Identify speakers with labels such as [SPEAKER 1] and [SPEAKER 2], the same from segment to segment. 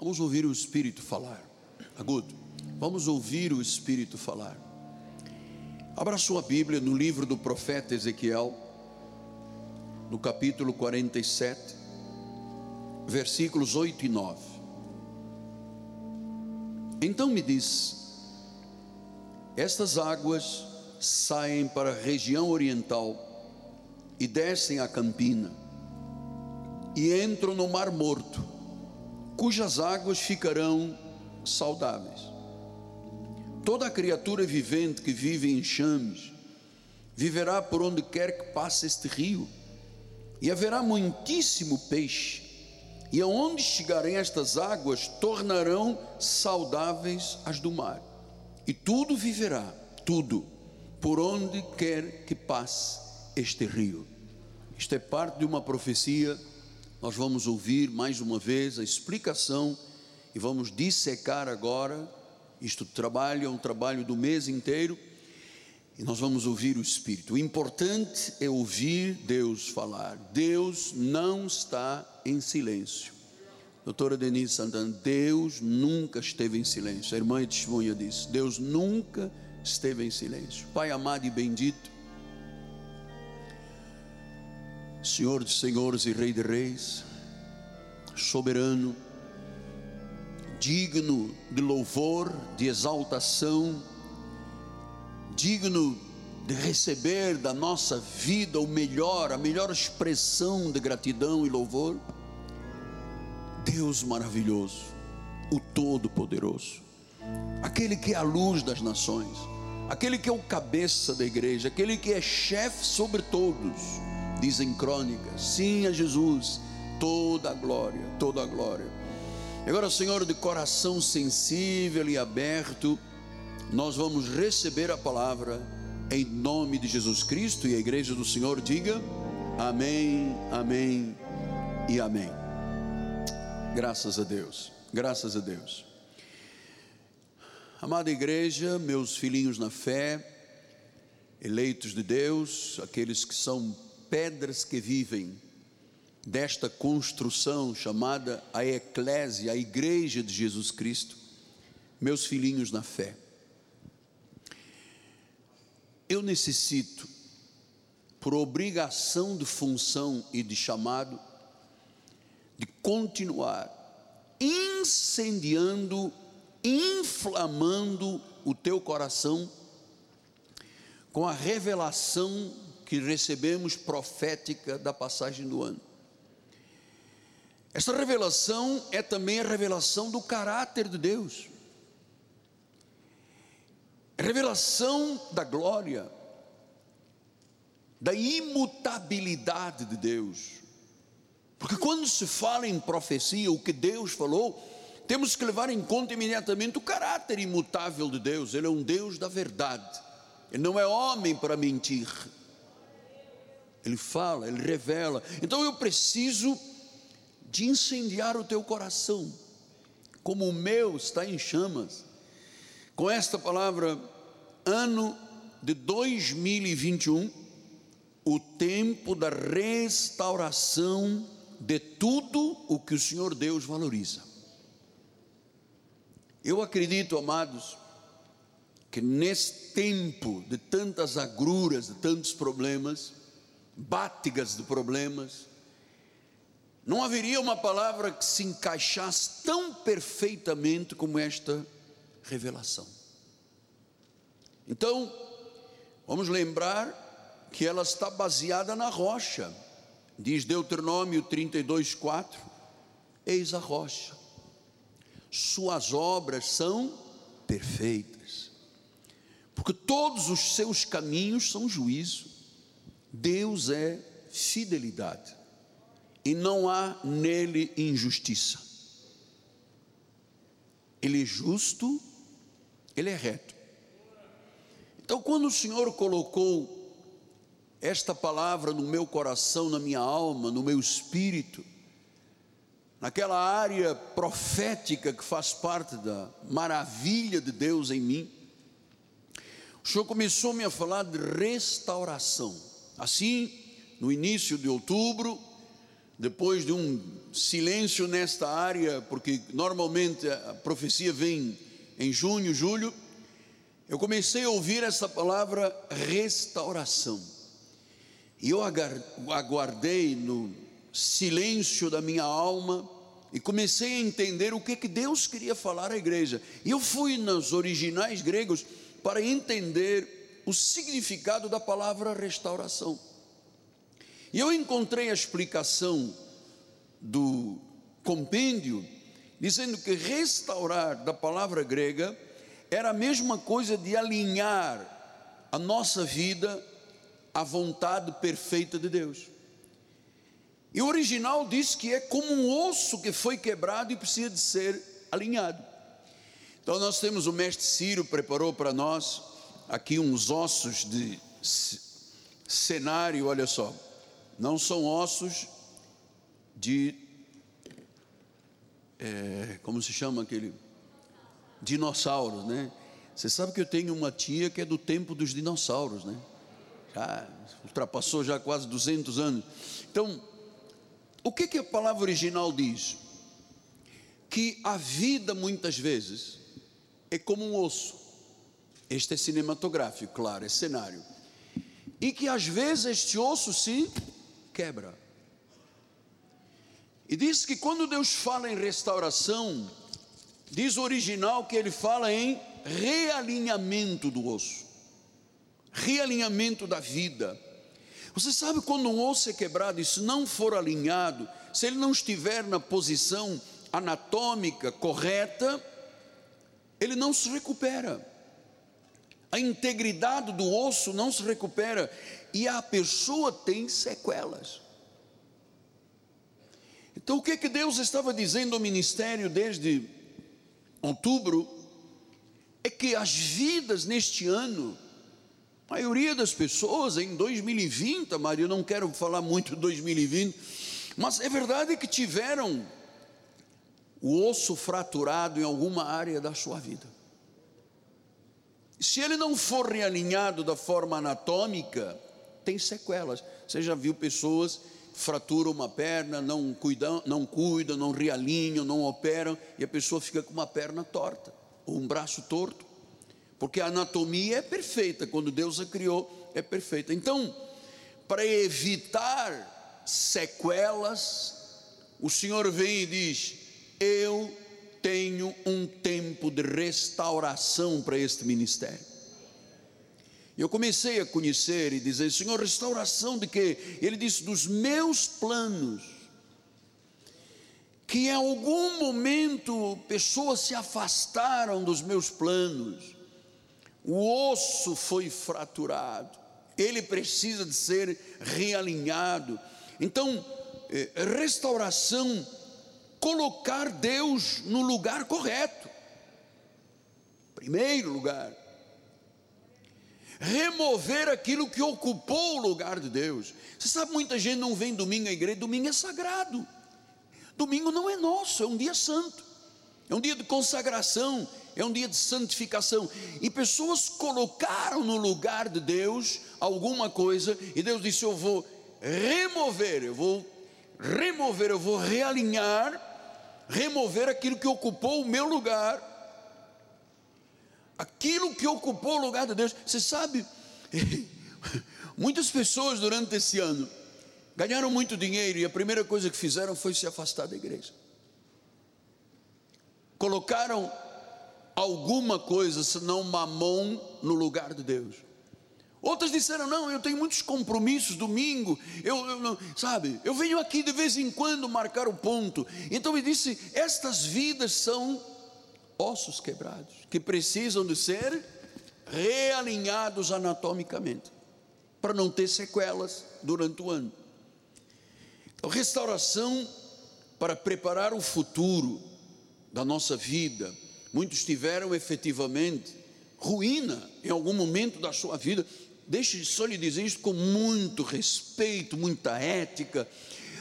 [SPEAKER 1] Vamos ouvir o Espírito falar. Agudo. Vamos ouvir o Espírito falar. Abra sua Bíblia no livro do profeta Ezequiel, no capítulo 47, versículos 8 e 9. Então me diz: Estas águas saem para a região oriental e descem a campina e entram no Mar Morto, cujas águas ficarão saudáveis. Toda criatura vivente que vive em chames viverá por onde quer que passe este rio, e haverá muitíssimo peixe, e aonde chegarem estas águas tornarão saudáveis as do mar, e tudo viverá, tudo, por onde quer que passe este rio. Isto é parte de uma profecia nós vamos ouvir mais uma vez a explicação e vamos dissecar agora. Isto trabalho é um trabalho do mês inteiro e nós vamos ouvir o Espírito. O importante é ouvir Deus falar. Deus não está em silêncio. Doutora Denise Santana, Deus nunca esteve em silêncio. A irmã é testemunha disso. Deus nunca esteve em silêncio. Pai amado e bendito, Senhor de senhores e Rei de reis, soberano, digno de louvor, de exaltação, digno de receber da nossa vida o melhor, a melhor expressão de gratidão e louvor. Deus maravilhoso, o Todo-Poderoso, aquele que é a luz das nações, aquele que é o cabeça da igreja, aquele que é chefe sobre todos dizem crônicas, sim a Jesus, toda a glória, toda a glória. Agora, Senhor, de coração sensível e aberto, nós vamos receber a palavra em nome de Jesus Cristo e a igreja do Senhor diga amém, amém e amém. Graças a Deus, graças a Deus. Amada igreja, meus filhinhos na fé, eleitos de Deus, aqueles que são pedras que vivem desta construção chamada a Eclésia, a Igreja de Jesus Cristo, meus filhinhos na fé. Eu necessito, por obrigação de função e de chamado, de continuar incendiando, inflamando o teu coração com a revelação que recebemos profética da passagem do ano. Essa revelação é também a revelação do caráter de Deus, revelação da glória, da imutabilidade de Deus. Porque quando se fala em profecia, o que Deus falou, temos que levar em conta imediatamente o caráter imutável de Deus. Ele é um Deus da verdade. Ele não é homem para mentir. Ele fala, ele revela. Então eu preciso de incendiar o teu coração, como o meu está em chamas. Com esta palavra, ano de 2021, o tempo da restauração de tudo o que o Senhor Deus valoriza. Eu acredito, amados, que nesse tempo de tantas agruras, de tantos problemas, bátigas de problemas, não haveria uma palavra que se encaixasse tão perfeitamente como esta revelação. Então, vamos lembrar que ela está baseada na rocha, diz Deuteronômio 32, 4: Eis a rocha, suas obras são perfeitas, porque todos os seus caminhos são juízo Deus é fidelidade e não há nele injustiça. Ele é justo, ele é reto. Então, quando o Senhor colocou esta palavra no meu coração, na minha alma, no meu espírito, naquela área profética que faz parte da maravilha de Deus em mim, o Senhor começou-me a falar de restauração. Assim, no início de outubro, depois de um silêncio nesta área, porque normalmente a profecia vem em junho, julho, eu comecei a ouvir essa palavra restauração. E eu aguardei no silêncio da minha alma e comecei a entender o que, que Deus queria falar à igreja. E eu fui nos originais gregos para entender o significado da palavra restauração. E eu encontrei a explicação do compêndio, dizendo que restaurar, da palavra grega, era a mesma coisa de alinhar a nossa vida à vontade perfeita de Deus. E o original diz que é como um osso que foi quebrado e precisa de ser alinhado. Então nós temos o mestre Ciro preparou para nós aqui uns ossos de cenário, olha só. Não são ossos de é, como se chama aquele dinossauros, né? Você sabe que eu tenho uma tia que é do tempo dos dinossauros, né? Já ultrapassou já quase 200 anos. Então, o que, que a palavra original diz? Que a vida muitas vezes é como um osso. Este é cinematográfico, claro, é cenário. E que às vezes este osso se quebra. E diz que quando Deus fala em restauração, diz o original que ele fala em realinhamento do osso, realinhamento da vida. Você sabe quando um osso é quebrado e se não for alinhado, se ele não estiver na posição anatômica correta, ele não se recupera. A integridade do osso não se recupera e a pessoa tem sequelas. Então, o que que Deus estava dizendo ao ministério desde outubro é que as vidas neste ano a maioria das pessoas em 2020, Maria, eu não quero falar muito de 2020, mas é verdade que tiveram o osso fraturado em alguma área da sua vida. Se ele não for realinhado da forma anatômica, tem sequelas. Você já viu pessoas fraturam uma perna, não cuidam, não cuidam, não realinham, não operam e a pessoa fica com uma perna torta ou um braço torto porque a anatomia é perfeita, quando Deus a criou, é perfeita. Então, para evitar sequelas, o Senhor vem e diz: Eu tenho um tempo de restauração para este ministério. Eu comecei a conhecer e dizer: Senhor, restauração de quê? Ele disse: Dos meus planos. Que em algum momento pessoas se afastaram dos meus planos o osso foi fraturado, ele precisa de ser realinhado. Então, eh, restauração, colocar Deus no lugar correto, primeiro lugar, remover aquilo que ocupou o lugar de Deus. Você sabe, muita gente não vem domingo à igreja, domingo é sagrado, domingo não é nosso, é um dia santo, é um dia de consagração, é um dia de santificação. E pessoas colocaram no lugar de Deus alguma coisa, e Deus disse: Eu vou remover, eu vou remover, eu vou realinhar, remover aquilo que ocupou o meu lugar, aquilo que ocupou o lugar de Deus. Você sabe, muitas pessoas durante esse ano ganharam muito dinheiro e a primeira coisa que fizeram foi se afastar da igreja. Colocaram alguma coisa senão mamon no lugar de Deus. Outras disseram: Não, eu tenho muitos compromissos domingo, eu, eu não, sabe, eu venho aqui de vez em quando marcar o ponto. Então ele disse: Estas vidas são ossos quebrados, que precisam de ser realinhados anatomicamente, para não ter sequelas durante o ano. Então, restauração para preparar o futuro da nossa vida Muitos tiveram efetivamente ruína em algum momento da sua vida. Deixe só lhe dizer isso com muito respeito, muita ética.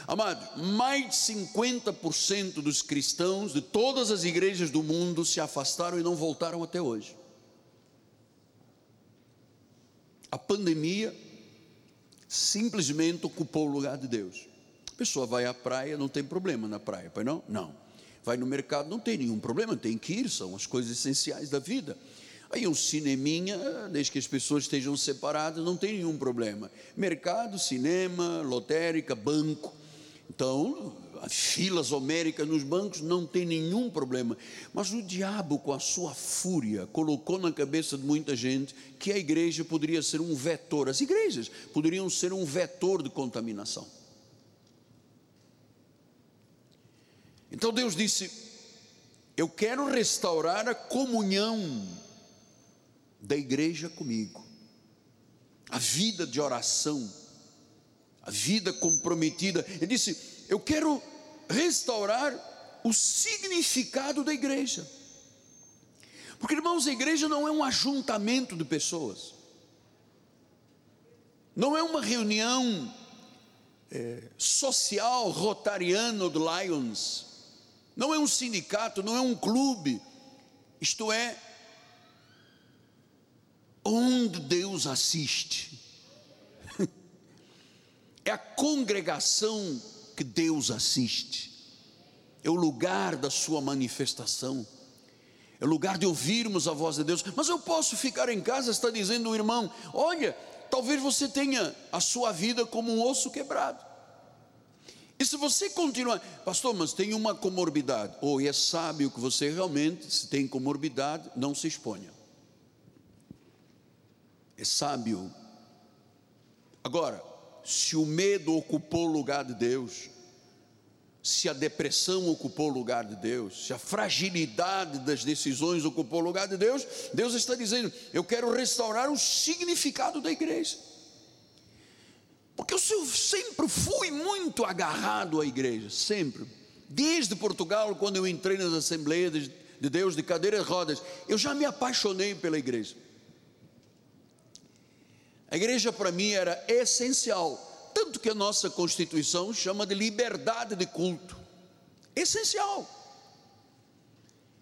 [SPEAKER 1] Amado, mais de 50% dos cristãos de todas as igrejas do mundo se afastaram e não voltaram até hoje. A pandemia simplesmente ocupou o lugar de Deus. pessoa vai à praia, não tem problema na praia, pois não? Não. Vai no mercado, não tem nenhum problema, tem que ir, são as coisas essenciais da vida. Aí um cineminha, desde que as pessoas estejam separadas, não tem nenhum problema. Mercado, cinema, lotérica, banco. Então, filas homéricas nos bancos não tem nenhum problema. Mas o diabo, com a sua fúria, colocou na cabeça de muita gente que a igreja poderia ser um vetor, as igrejas poderiam ser um vetor de contaminação. Então Deus disse: Eu quero restaurar a comunhão da igreja comigo, a vida de oração, a vida comprometida. Ele disse: Eu quero restaurar o significado da igreja. Porque, irmãos, a igreja não é um ajuntamento de pessoas, não é uma reunião é, social rotariano do Lions, não é um sindicato, não é um clube, isto é, onde Deus assiste, é a congregação que Deus assiste, é o lugar da sua manifestação, é o lugar de ouvirmos a voz de Deus. Mas eu posso ficar em casa, está dizendo o irmão: olha, talvez você tenha a sua vida como um osso quebrado. E se você continuar, pastor, mas tem uma comorbidade, ou é sábio que você realmente, se tem comorbidade, não se exponha. É sábio. Agora, se o medo ocupou o lugar de Deus, se a depressão ocupou o lugar de Deus, se a fragilidade das decisões ocupou o lugar de Deus, Deus está dizendo: Eu quero restaurar o significado da igreja. Porque eu sempre fui muito agarrado à igreja, sempre. Desde Portugal, quando eu entrei nas Assembleias de Deus de cadeiras rodas, eu já me apaixonei pela igreja. A igreja para mim era essencial, tanto que a nossa Constituição chama de liberdade de culto. Essencial.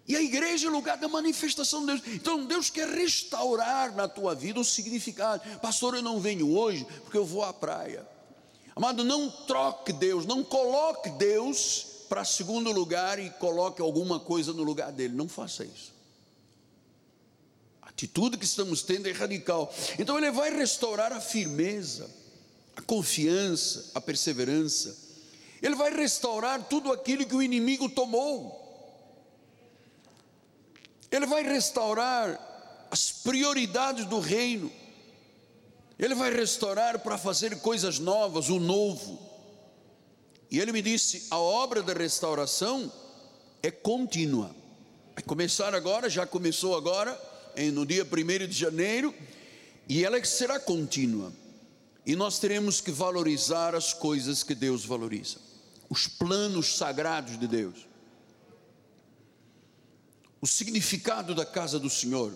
[SPEAKER 1] E a igreja é lugar da manifestação de Deus. Então Deus quer restaurar na tua vida o significado. Pastor, eu não venho hoje porque eu vou à praia. Amado, não troque Deus, não coloque Deus para segundo lugar e coloque alguma coisa no lugar dele. Não faça isso. Atitude que estamos tendo é radical. Então ele vai restaurar a firmeza, a confiança, a perseverança. Ele vai restaurar tudo aquilo que o inimigo tomou. Ele vai restaurar as prioridades do reino. Ele vai restaurar para fazer coisas novas, o novo. E ele me disse: a obra da restauração é contínua. Vai começar agora, já começou agora, no dia 1 de janeiro, e ela será contínua. E nós teremos que valorizar as coisas que Deus valoriza, os planos sagrados de Deus. O significado da casa do Senhor,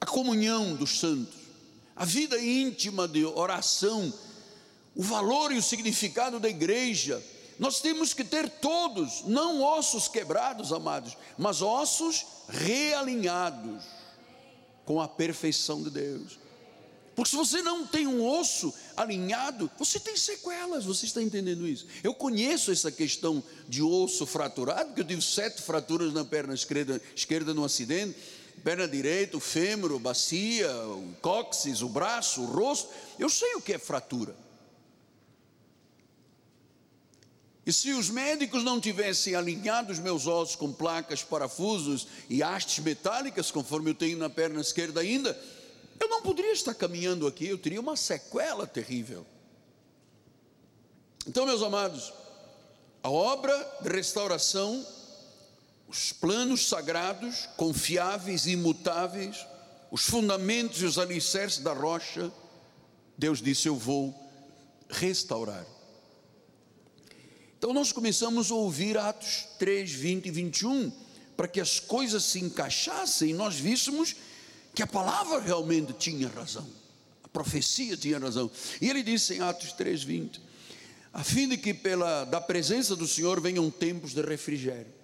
[SPEAKER 1] a comunhão dos santos, a vida íntima de oração, o valor e o significado da igreja. Nós temos que ter todos, não ossos quebrados, amados, mas ossos realinhados com a perfeição de Deus. Porque se você não tem um osso alinhado, você tem sequelas, você está entendendo isso? Eu conheço essa questão de osso fraturado, porque eu tive sete fraturas na perna esquerda, esquerda no acidente, perna direita, o fêmur, a bacia, o cóccix, o braço, o rosto. Eu sei o que é fratura. E se os médicos não tivessem alinhado os meus ossos com placas, parafusos e hastes metálicas, conforme eu tenho na perna esquerda ainda, eu não poderia estar caminhando aqui, eu teria uma sequela terrível. Então, meus amados, a obra de restauração, os planos sagrados, confiáveis e imutáveis, os fundamentos e os alicerces da rocha, Deus disse: Eu vou restaurar. Então nós começamos a ouvir Atos 3, 20 e 21, para que as coisas se encaixassem e nós víssemos que a palavra realmente tinha razão, a profecia tinha razão. E ele disse em Atos 3:20, a fim de que pela da presença do Senhor venham tempos de refrigério.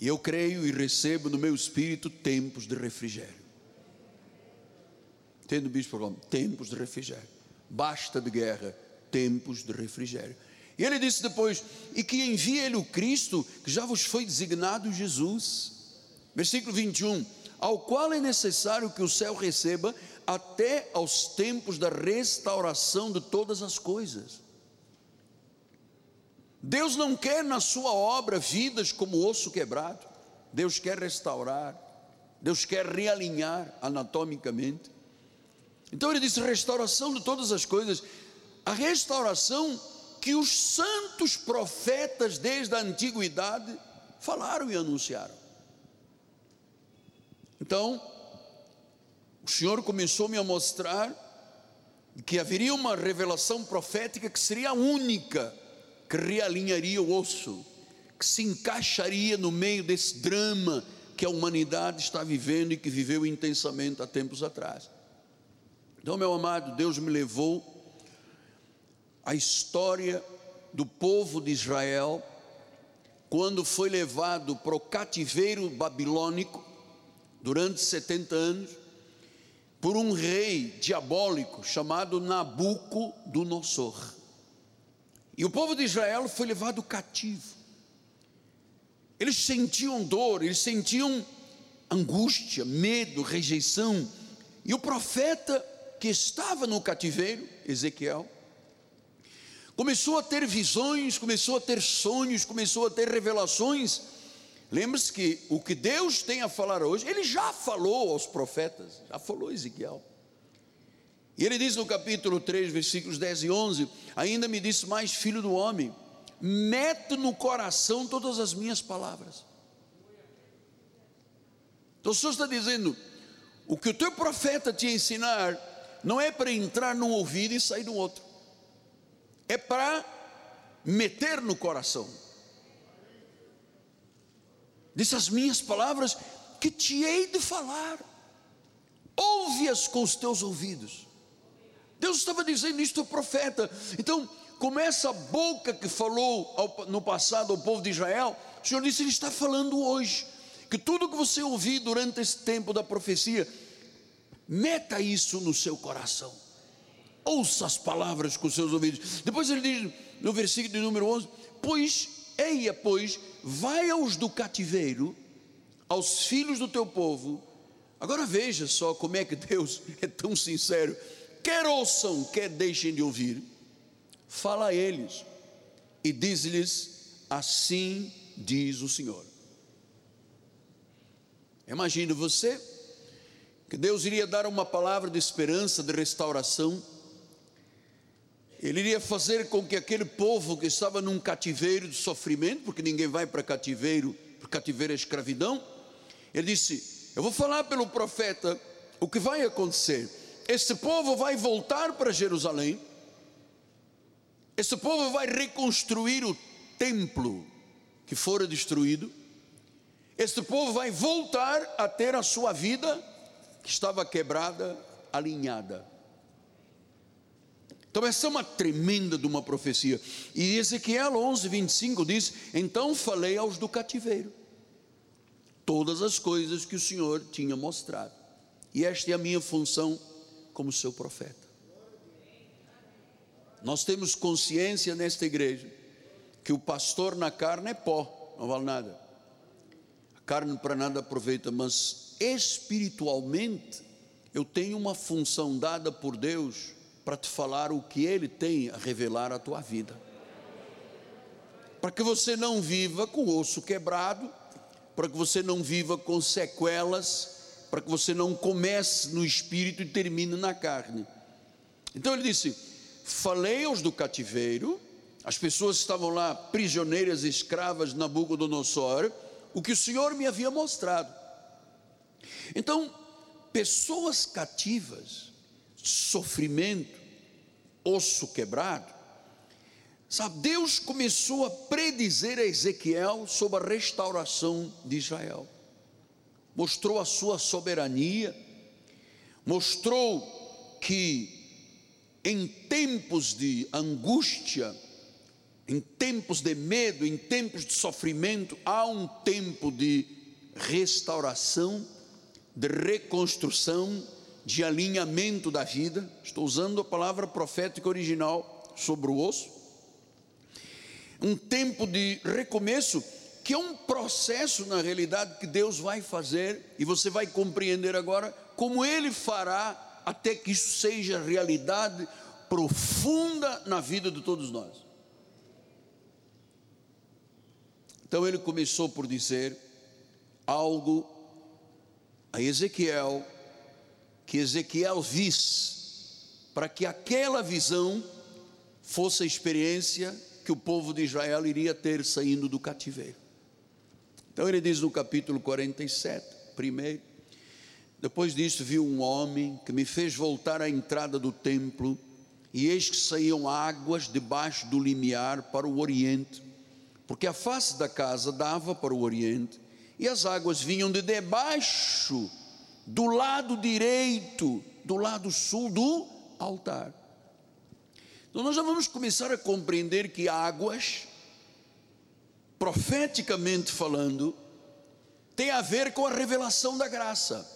[SPEAKER 1] E eu creio e recebo no meu espírito tempos de refrigério. Entende, bispo? Tempos de refrigério. Basta de guerra, tempos de refrigério. E ele disse depois: E que envie ele o Cristo, que já vos foi designado Jesus. Versículo 21. Ao qual é necessário que o céu receba até aos tempos da restauração de todas as coisas. Deus não quer na sua obra vidas como osso quebrado. Deus quer restaurar. Deus quer realinhar anatomicamente. Então ele diz: restauração de todas as coisas. A restauração que os santos profetas desde a antiguidade falaram e anunciaram. Então, o Senhor começou-me a mostrar que haveria uma revelação profética que seria única, que realinharia o osso, que se encaixaria no meio desse drama que a humanidade está vivendo e que viveu intensamente há tempos atrás. Então, meu amado, Deus me levou a história do povo de Israel, quando foi levado para o cativeiro babilônico, durante 70 anos, por um rei diabólico chamado Nabucodonosor. E o povo de Israel foi levado cativo. Eles sentiam dor, eles sentiam angústia, medo, rejeição. E o profeta que estava no cativeiro, Ezequiel, começou a ter visões, começou a ter sonhos, começou a ter revelações. Lembre-se que o que Deus tem a falar hoje, ele já falou aos profetas, já falou a Ezequiel. E ele diz no capítulo 3, versículos 10 e 11: Ainda me disse mais, filho do homem, mete no coração todas as minhas palavras. Então o Senhor está dizendo: o que o teu profeta te ensinar, não é para entrar num ouvido e sair do outro é para meter no coração. Disse as minhas palavras que te hei de falar, ouve-as com os teus ouvidos. Deus estava dizendo isto ao profeta. Então, como essa boca que falou ao, no passado ao povo de Israel, o Senhor disse: Ele está falando hoje. Que tudo que você ouvir durante esse tempo da profecia, meta isso no seu coração ouça as palavras com seus ouvidos. Depois ele diz no versículo de número 11: Pois, eia, pois, vai aos do cativeiro, aos filhos do teu povo. Agora veja só como é que Deus é tão sincero. Quer ouçam, quer deixem de ouvir, fala a eles e diz-lhes: Assim diz o Senhor. Imagine você que Deus iria dar uma palavra de esperança, de restauração ele iria fazer com que aquele povo que estava num cativeiro de sofrimento, porque ninguém vai para cativeiro, porque cativeiro é escravidão. Ele disse: Eu vou falar pelo profeta o que vai acontecer. Este povo vai voltar para Jerusalém, este povo vai reconstruir o templo que fora destruído, este povo vai voltar a ter a sua vida que estava quebrada, alinhada. Então, essa é uma tremenda de uma profecia. E Ezequiel 11, 25 diz: Então falei aos do cativeiro, todas as coisas que o Senhor tinha mostrado. E esta é a minha função como seu profeta. Nós temos consciência nesta igreja que o pastor na carne é pó, não vale nada. A carne para nada aproveita, mas espiritualmente eu tenho uma função dada por Deus para te falar o que Ele tem a revelar à tua vida. Para que você não viva com osso quebrado, para que você não viva com sequelas, para que você não comece no espírito e termine na carne. Então ele disse: Falei aos do cativeiro, as pessoas estavam lá prisioneiras, escravas Nabucodonosor, o que o Senhor me havia mostrado. Então, pessoas cativas, sofrimento, osso quebrado. Sabe, Deus começou a predizer a Ezequiel sobre a restauração de Israel. Mostrou a sua soberania, mostrou que em tempos de angústia, em tempos de medo, em tempos de sofrimento, há um tempo de restauração, de reconstrução, de alinhamento da vida, estou usando a palavra profética original sobre o osso. um tempo de recomeço, que é um processo na realidade que Deus vai fazer, e você vai compreender agora como Ele fará até que isso seja realidade profunda na vida de todos nós. Então ele começou por dizer algo a Ezequiel, que Ezequiel visse, para que aquela visão fosse a experiência que o povo de Israel iria ter saindo do cativeiro. Então ele diz no capítulo 47, primeiro, depois disso vi um homem que me fez voltar à entrada do templo, e eis que saíam águas debaixo do limiar para o oriente, porque a face da casa dava para o oriente, e as águas vinham de debaixo, do lado direito, do lado sul do altar. Então nós já vamos começar a compreender que águas, profeticamente falando, tem a ver com a revelação da graça.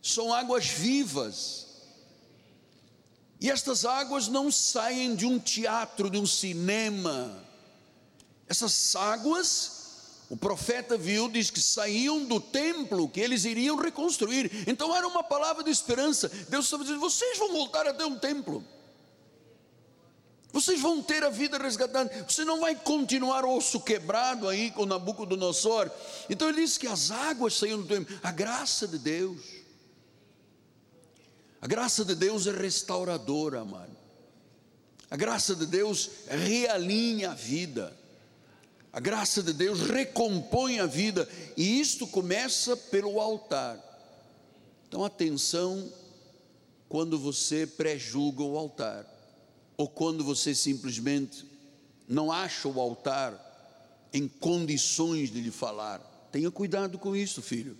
[SPEAKER 1] São águas vivas. E estas águas não saem de um teatro, de um cinema. Essas águas o profeta viu, diz que saíam do templo que eles iriam reconstruir. Então era uma palavra de esperança. Deus estava dizendo: vocês vão voltar a ter um templo. Vocês vão ter a vida resgatada. Você não vai continuar osso quebrado aí com Nabucodonosor. Então ele disse que as águas saíam do templo. A graça de Deus. A graça de Deus é restauradora, amado. A graça de Deus realinha a vida. A graça de Deus recompõe a vida, e isto começa pelo altar. Então, atenção quando você pré-julga o altar, ou quando você simplesmente não acha o altar em condições de lhe falar. Tenha cuidado com isso, filho.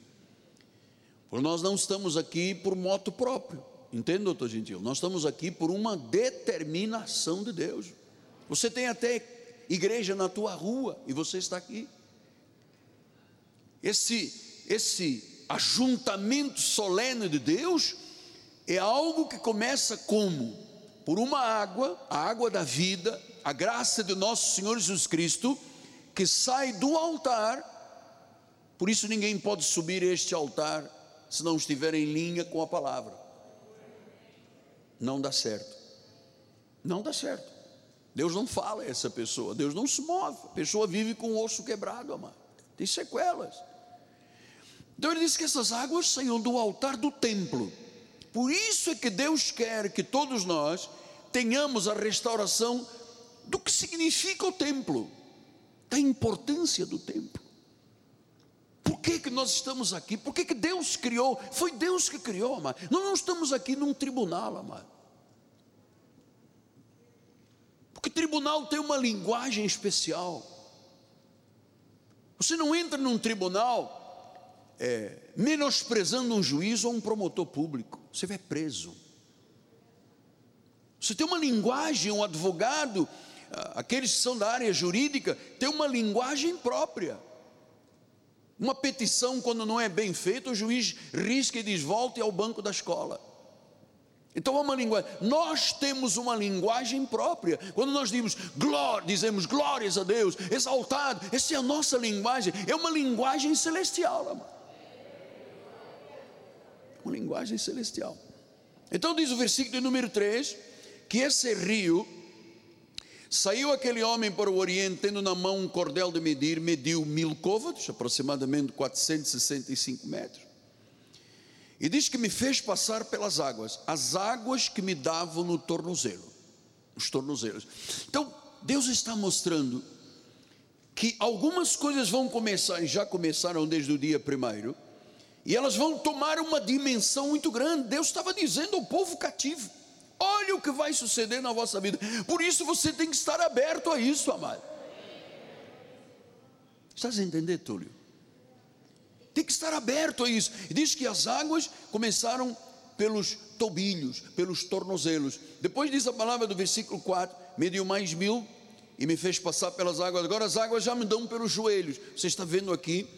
[SPEAKER 1] Porque nós não estamos aqui por moto próprio, entende, doutor Gentil? Nós estamos aqui por uma determinação de Deus. Você tem até igreja na tua rua e você está aqui. Esse esse ajuntamento solene de Deus é algo que começa como por uma água, a água da vida, a graça de nosso Senhor Jesus Cristo, que sai do altar. Por isso ninguém pode subir este altar se não estiver em linha com a palavra. Não dá certo. Não dá certo. Deus não fala a essa pessoa, Deus não se move, a pessoa vive com o osso quebrado, amado, tem sequelas. Então ele diz que essas águas saíam do altar do templo, por isso é que Deus quer que todos nós tenhamos a restauração do que significa o templo, da importância do templo. Por que, que nós estamos aqui? Por que, que Deus criou? Foi Deus que criou, amado. Nós não estamos aqui num tribunal, amado. Porque tribunal tem uma linguagem especial. Você não entra num tribunal é, menosprezando um juiz ou um promotor público, você vai preso. Você tem uma linguagem, um advogado, aqueles que são da área jurídica, tem uma linguagem própria. Uma petição, quando não é bem feita, o juiz risca e diz: volte ao banco da escola. Então é uma linguagem. Nós temos uma linguagem própria. Quando nós dizemos glória, dizemos glórias a Deus, exaltado, essa é a nossa linguagem, é uma linguagem celestial, amado. Uma linguagem celestial. Então diz o versículo número 3: que esse rio saiu aquele homem para o Oriente, tendo na mão um cordel de medir, mediu mil côvados, aproximadamente 465 metros e diz que me fez passar pelas águas, as águas que me davam no tornozelo, os tornozelos. Então, Deus está mostrando que algumas coisas vão começar, e já começaram desde o dia primeiro, e elas vão tomar uma dimensão muito grande. Deus estava dizendo ao povo cativo: olha o que vai suceder na vossa vida. Por isso você tem que estar aberto a isso, amado. Estás a entender, Túlio? Tem que estar aberto a isso. E diz que as águas começaram pelos tobilhos, pelos tornozelos. Depois diz a palavra do versículo 4: mediu mais mil e me fez passar pelas águas. Agora as águas já me dão pelos joelhos. Você está vendo aqui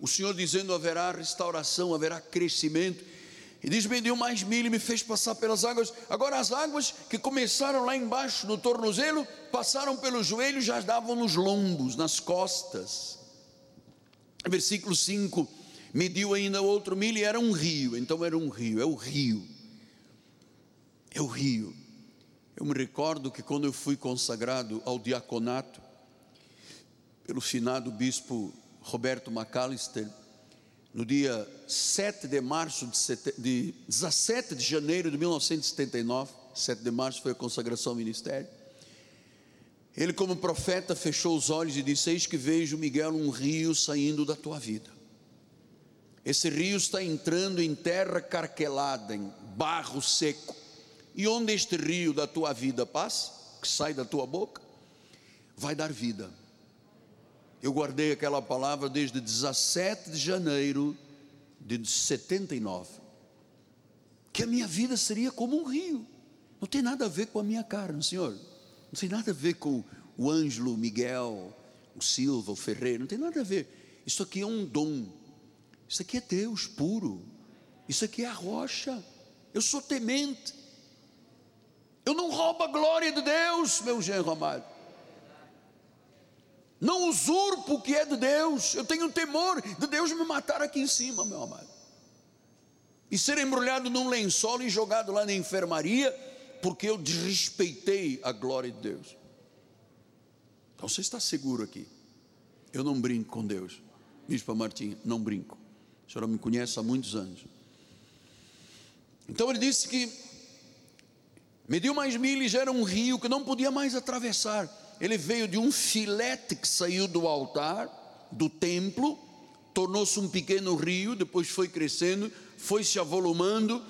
[SPEAKER 1] o Senhor dizendo: haverá restauração, haverá crescimento. E diz: Mediu mais mil e me fez passar pelas águas. Agora, as águas que começaram lá embaixo no tornozelo, passaram pelos joelhos, já davam nos lombos, nas costas. Versículo 5: Mediu ainda outro mil e era um rio. Então, era um rio, é o rio. É o rio. Eu me recordo que quando eu fui consagrado ao diaconato, pelo finado bispo Roberto McAllister, no dia 7 de março de, sete, de 17 de janeiro de 1979, 7 de março foi a consagração ao ministério. Ele, como profeta, fechou os olhos e disse: Eis que vejo, Miguel, um rio saindo da tua vida. Esse rio está entrando em terra carquelada, em barro seco. E onde este rio da tua vida passa, que sai da tua boca, vai dar vida eu guardei aquela palavra desde 17 de janeiro de 79. Que a minha vida seria como um rio. Não tem nada a ver com a minha carne, Senhor. Não tem nada a ver com o Ângelo, o Miguel, o Silva, o Ferreira. Não tem nada a ver. Isso aqui é um dom. Isso aqui é Deus puro. Isso aqui é a rocha. Eu sou temente. Eu não roubo a glória de Deus, meu genro amado não usurpo o que é de Deus, eu tenho temor de Deus me matar aqui em cima, meu amado, e ser embrulhado num lençol e jogado lá na enfermaria, porque eu desrespeitei a glória de Deus. Então você está seguro aqui, eu não brinco com Deus, Bispo Martim, não brinco, a senhora me conhece há muitos anos. Então ele disse que mediu mais mil já era um rio que não podia mais atravessar ele veio de um filete que saiu do altar, do templo, tornou-se um pequeno rio, depois foi crescendo, foi se avolumando,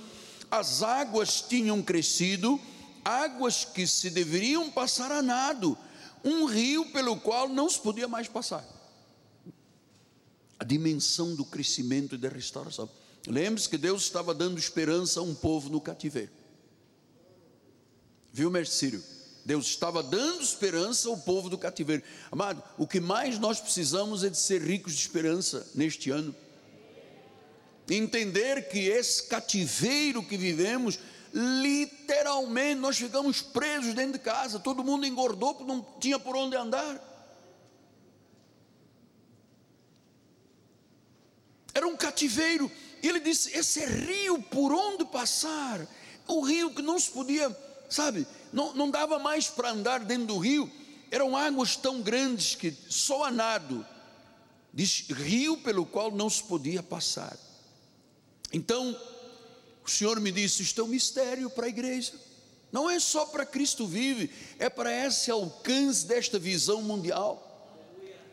[SPEAKER 1] as águas tinham crescido, águas que se deveriam passar a nado, um rio pelo qual não se podia mais passar. A dimensão do crescimento e da restauração. Lembre-se que Deus estava dando esperança a um povo no cativeiro. Viu, Mercírio? Deus estava dando esperança ao povo do cativeiro. Amado, o que mais nós precisamos é de ser ricos de esperança neste ano. Entender que esse cativeiro que vivemos, literalmente nós ficamos presos dentro de casa, todo mundo engordou porque não tinha por onde andar. Era um cativeiro, e ele disse: Esse rio por onde passar, o rio que não se podia, sabe, não, não dava mais para andar dentro do rio, eram águas tão grandes que só a nado, diz rio pelo qual não se podia passar. Então, o Senhor me disse: Isto é um mistério para a igreja, não é só para Cristo vive, é para esse alcance desta visão mundial.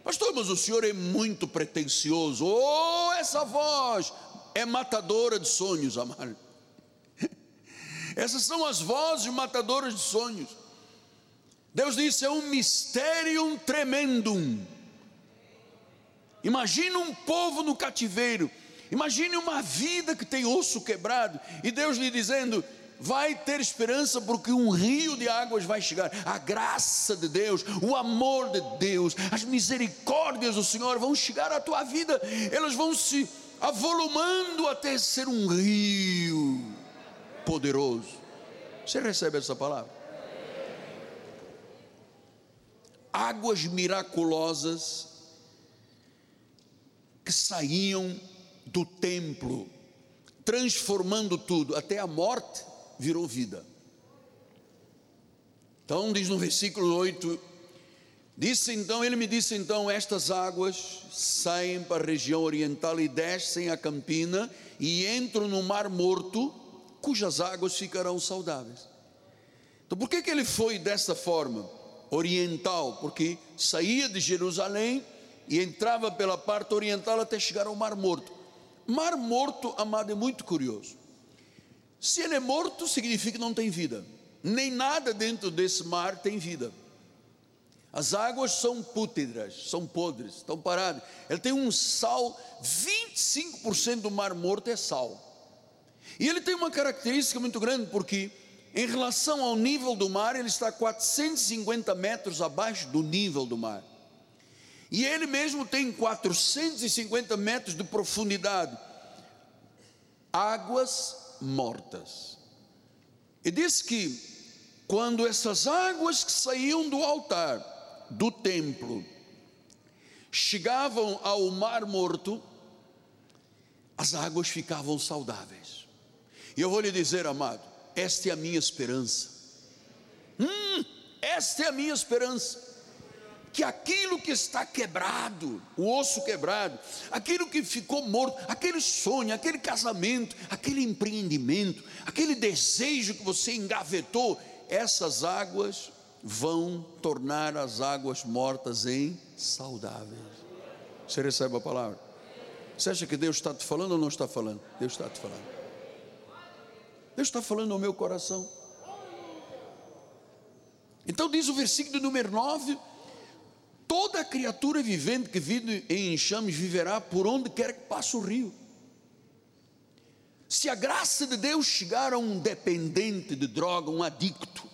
[SPEAKER 1] Pastor, mas o senhor é muito pretensioso. Oh, essa voz é matadora de sonhos, amado. Essas são as vozes matadoras de sonhos. Deus disse: é um mistério tremendum. Imagine um povo no cativeiro, imagine uma vida que tem osso quebrado, e Deus lhe dizendo: vai ter esperança, porque um rio de águas vai chegar. A graça de Deus, o amor de Deus, as misericórdias do Senhor vão chegar à tua vida, elas vão se avolumando até ser um rio poderoso. Você recebe essa palavra? Águas miraculosas que saíam do templo, transformando tudo, até a morte virou vida. Então, diz no versículo 8: Disse então, ele me disse então: Estas águas saem para a região oriental e descem a campina e entram no mar morto cujas águas ficarão saudáveis. Então, por que, que ele foi dessa forma? Oriental, porque saía de Jerusalém e entrava pela parte oriental até chegar ao Mar Morto. Mar Morto, amado, é muito curioso. Se ele é morto, significa que não tem vida. Nem nada dentro desse mar tem vida. As águas são pútridas, são podres, estão paradas. Ele tem um sal, 25% do mar morto é sal. E ele tem uma característica muito grande, porque em relação ao nível do mar, ele está 450 metros abaixo do nível do mar. E ele mesmo tem 450 metros de profundidade. Águas mortas. E diz que quando essas águas que saíam do altar, do templo, chegavam ao mar morto, as águas ficavam saudáveis. E eu vou lhe dizer, amado, esta é a minha esperança. Hum, esta é a minha esperança que aquilo que está quebrado, o osso quebrado, aquilo que ficou morto, aquele sonho, aquele casamento, aquele empreendimento, aquele desejo que você engavetou, essas águas vão tornar as águas mortas em saudáveis. Você recebe a palavra? Você acha que Deus está te falando ou não está falando? Deus está te falando. Deus está falando ao meu coração. Então diz o versículo número 9 Toda criatura vivente que vive em enxames viverá por onde quer que passe o rio. Se a graça de Deus chegar a um dependente de droga, um adicto,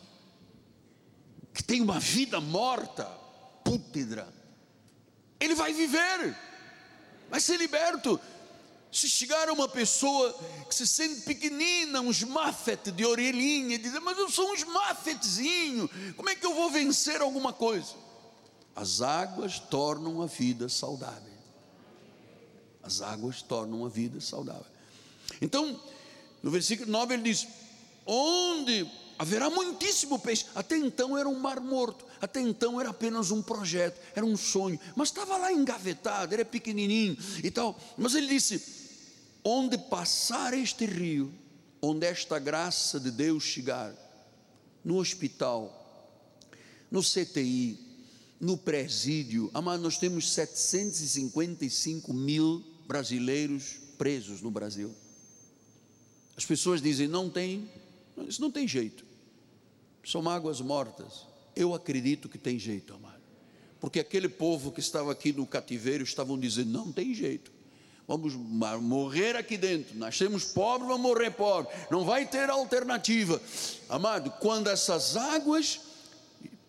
[SPEAKER 1] que tem uma vida morta, pútrida, ele vai viver, vai ser liberto. Se chegar a uma pessoa que se sente pequenina, uns mafete de orelhinha, dizer, mas eu sou uns mafetezinho, como é que eu vou vencer alguma coisa? As águas tornam a vida saudável. As águas tornam a vida saudável. Então, no versículo 9 ele diz: Onde haverá muitíssimo peixe. Até então era um mar morto, até então era apenas um projeto, era um sonho, mas estava lá engavetado, era pequenininho e tal. Mas ele disse: Onde passar este rio, onde esta graça de Deus chegar, no hospital, no CTI, no presídio, amado, nós temos 755 mil brasileiros presos no Brasil. As pessoas dizem, não tem, isso não tem jeito, são mágoas mortas. Eu acredito que tem jeito, amado, porque aquele povo que estava aqui no cativeiro estavam dizendo, não tem jeito, vamos morrer aqui dentro, nascemos pobres, vamos morrer pobres, não vai ter alternativa, amado, quando essas águas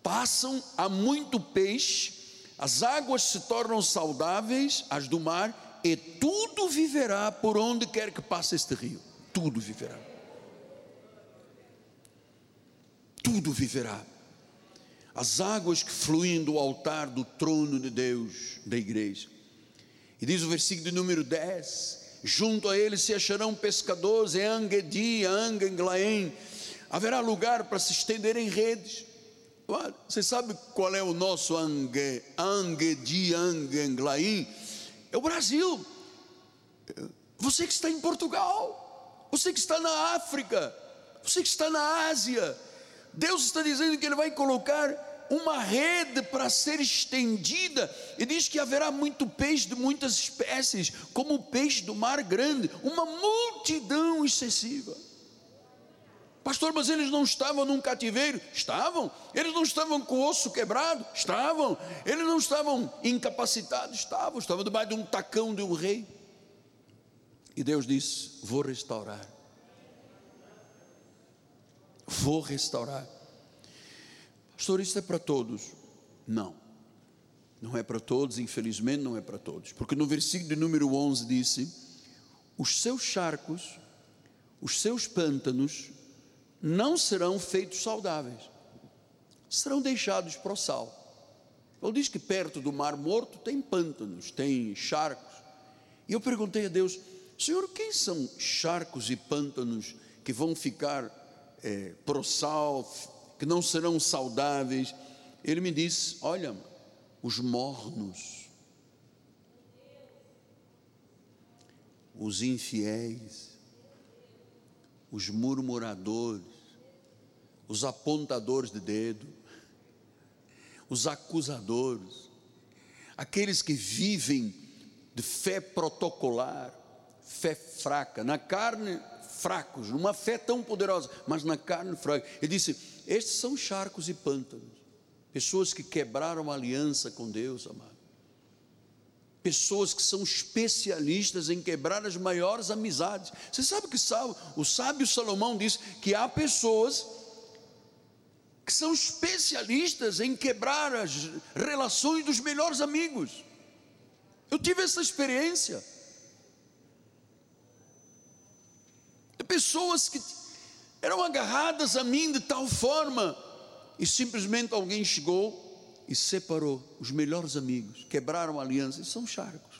[SPEAKER 1] passam, há muito peixe, as águas se tornam saudáveis, as do mar, e tudo viverá por onde quer que passe este rio. Tudo viverá. Tudo viverá. As águas que fluem do altar do trono de Deus, da igreja. E diz o versículo de número 10: junto a ele se acharão pescadores, em Angedi, Angenglaém, haverá lugar para se estenderem redes você sabe qual é o nosso Angue, Angue de Angenglaim? É o Brasil. Você que está em Portugal, você que está na África, você que está na Ásia, Deus está dizendo que Ele vai colocar uma rede para ser estendida, e diz que haverá muito peixe de muitas espécies, como o peixe do mar grande, uma multidão excessiva. Pastor, mas eles não estavam num cativeiro? Estavam. Eles não estavam com o osso quebrado? Estavam. Eles não estavam incapacitados? Estavam. Estavam debaixo de um tacão de um rei. E Deus disse: Vou restaurar. Vou restaurar. Pastor, isso é para todos? Não. Não é para todos, infelizmente não é para todos. Porque no versículo de número 11 disse: Os seus charcos, os seus pântanos não serão feitos saudáveis, serão deixados para o sal. Ele diz que perto do Mar Morto tem pântanos, tem charcos. E eu perguntei a Deus, Senhor, quem são charcos e pântanos que vão ficar é, pro sal, que não serão saudáveis? Ele me disse: Olha, os mornos, os infiéis, os murmuradores, os apontadores de dedo, os acusadores, aqueles que vivem de fé protocolar, fé fraca, na carne fracos, numa fé tão poderosa, mas na carne fraca. Ele disse: estes são charcos e pântanos, pessoas que quebraram a aliança com Deus, amado pessoas que são especialistas em quebrar as maiores amizades. Você sabe que o sábio Salomão diz que há pessoas que são especialistas em quebrar as relações dos melhores amigos. Eu tive essa experiência. pessoas que eram agarradas a mim de tal forma, e simplesmente alguém chegou e separou os melhores amigos, quebraram a aliança, e são charcos.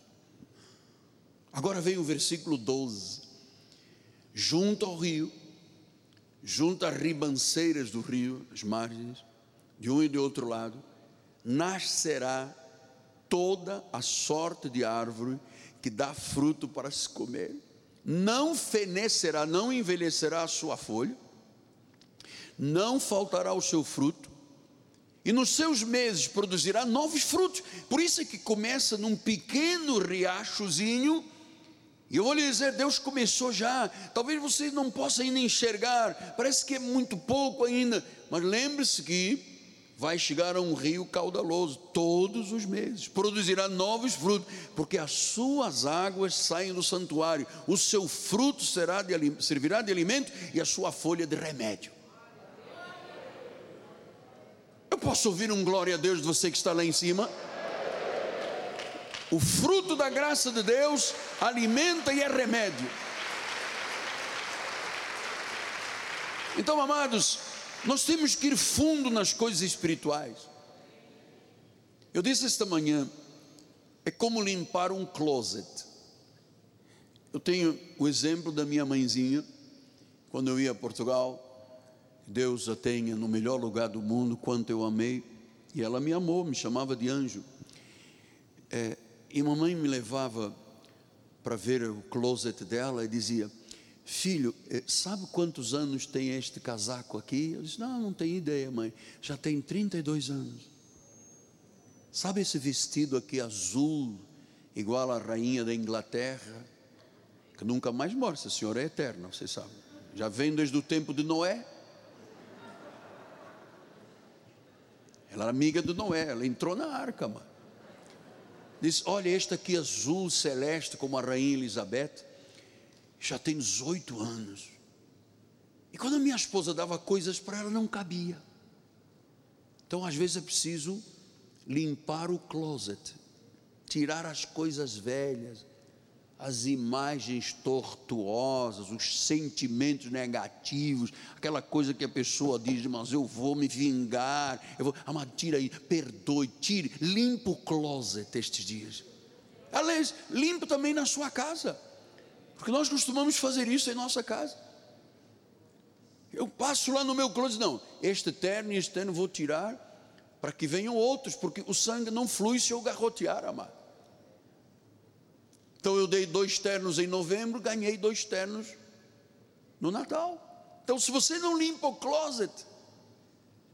[SPEAKER 1] Agora vem o versículo 12: junto ao rio, junto às ribanceiras do rio, as margens, de um e de outro lado, nascerá toda a sorte de árvore que dá fruto para se comer. Não fenecerá, não envelhecerá a sua folha, não faltará o seu fruto, e nos seus meses produzirá novos frutos. Por isso é que começa num pequeno riachozinho e eu vou lhe dizer, Deus começou já. Talvez você não possa ainda enxergar, parece que é muito pouco ainda, mas lembre-se que vai chegar a um rio caudaloso todos os meses, produzirá novos frutos, porque as suas águas saem do santuário, o seu fruto será de, servirá de alimento e a sua folha de remédio. Eu posso ouvir um glória a Deus de você que está lá em cima? O fruto da graça de Deus alimenta e é remédio. Então, amados, nós temos que ir fundo nas coisas espirituais. Eu disse esta manhã, é como limpar um closet. Eu tenho o exemplo da minha mãezinha, quando eu ia a Portugal, Deus a tenha no melhor lugar do mundo, quanto eu amei, e ela me amou, me chamava de anjo. É, e mamãe me levava para ver o closet dela e dizia: Filho, eh, sabe quantos anos tem este casaco aqui? Eu disse: Não, não tenho ideia, mãe. Já tem 32 anos. Sabe esse vestido aqui azul, igual à rainha da Inglaterra, que nunca mais morre, essa senhora é eterna, você sabe. Já vem desde o tempo de Noé. Ela era amiga de Noé, ela entrou na arca, mano. Diz: Olha, este aqui azul celeste, como a rainha Elizabeth, já tem 18 anos. E quando a minha esposa dava coisas para ela, não cabia. Então, às vezes, é preciso limpar o closet, tirar as coisas velhas, as imagens tortuosas, os sentimentos negativos, aquela coisa que a pessoa diz, mas eu vou me vingar, eu vou, mas tira aí, perdoe, tire, limpa o closet estes dias. Aliás, limpa também na sua casa, porque nós costumamos fazer isso em nossa casa. Eu passo lá no meu closet, não, este terno e este terno vou tirar, para que venham outros, porque o sangue não flui se eu garrotear, amado. Então eu dei dois ternos em novembro, ganhei dois ternos no Natal. Então, se você não limpa o closet,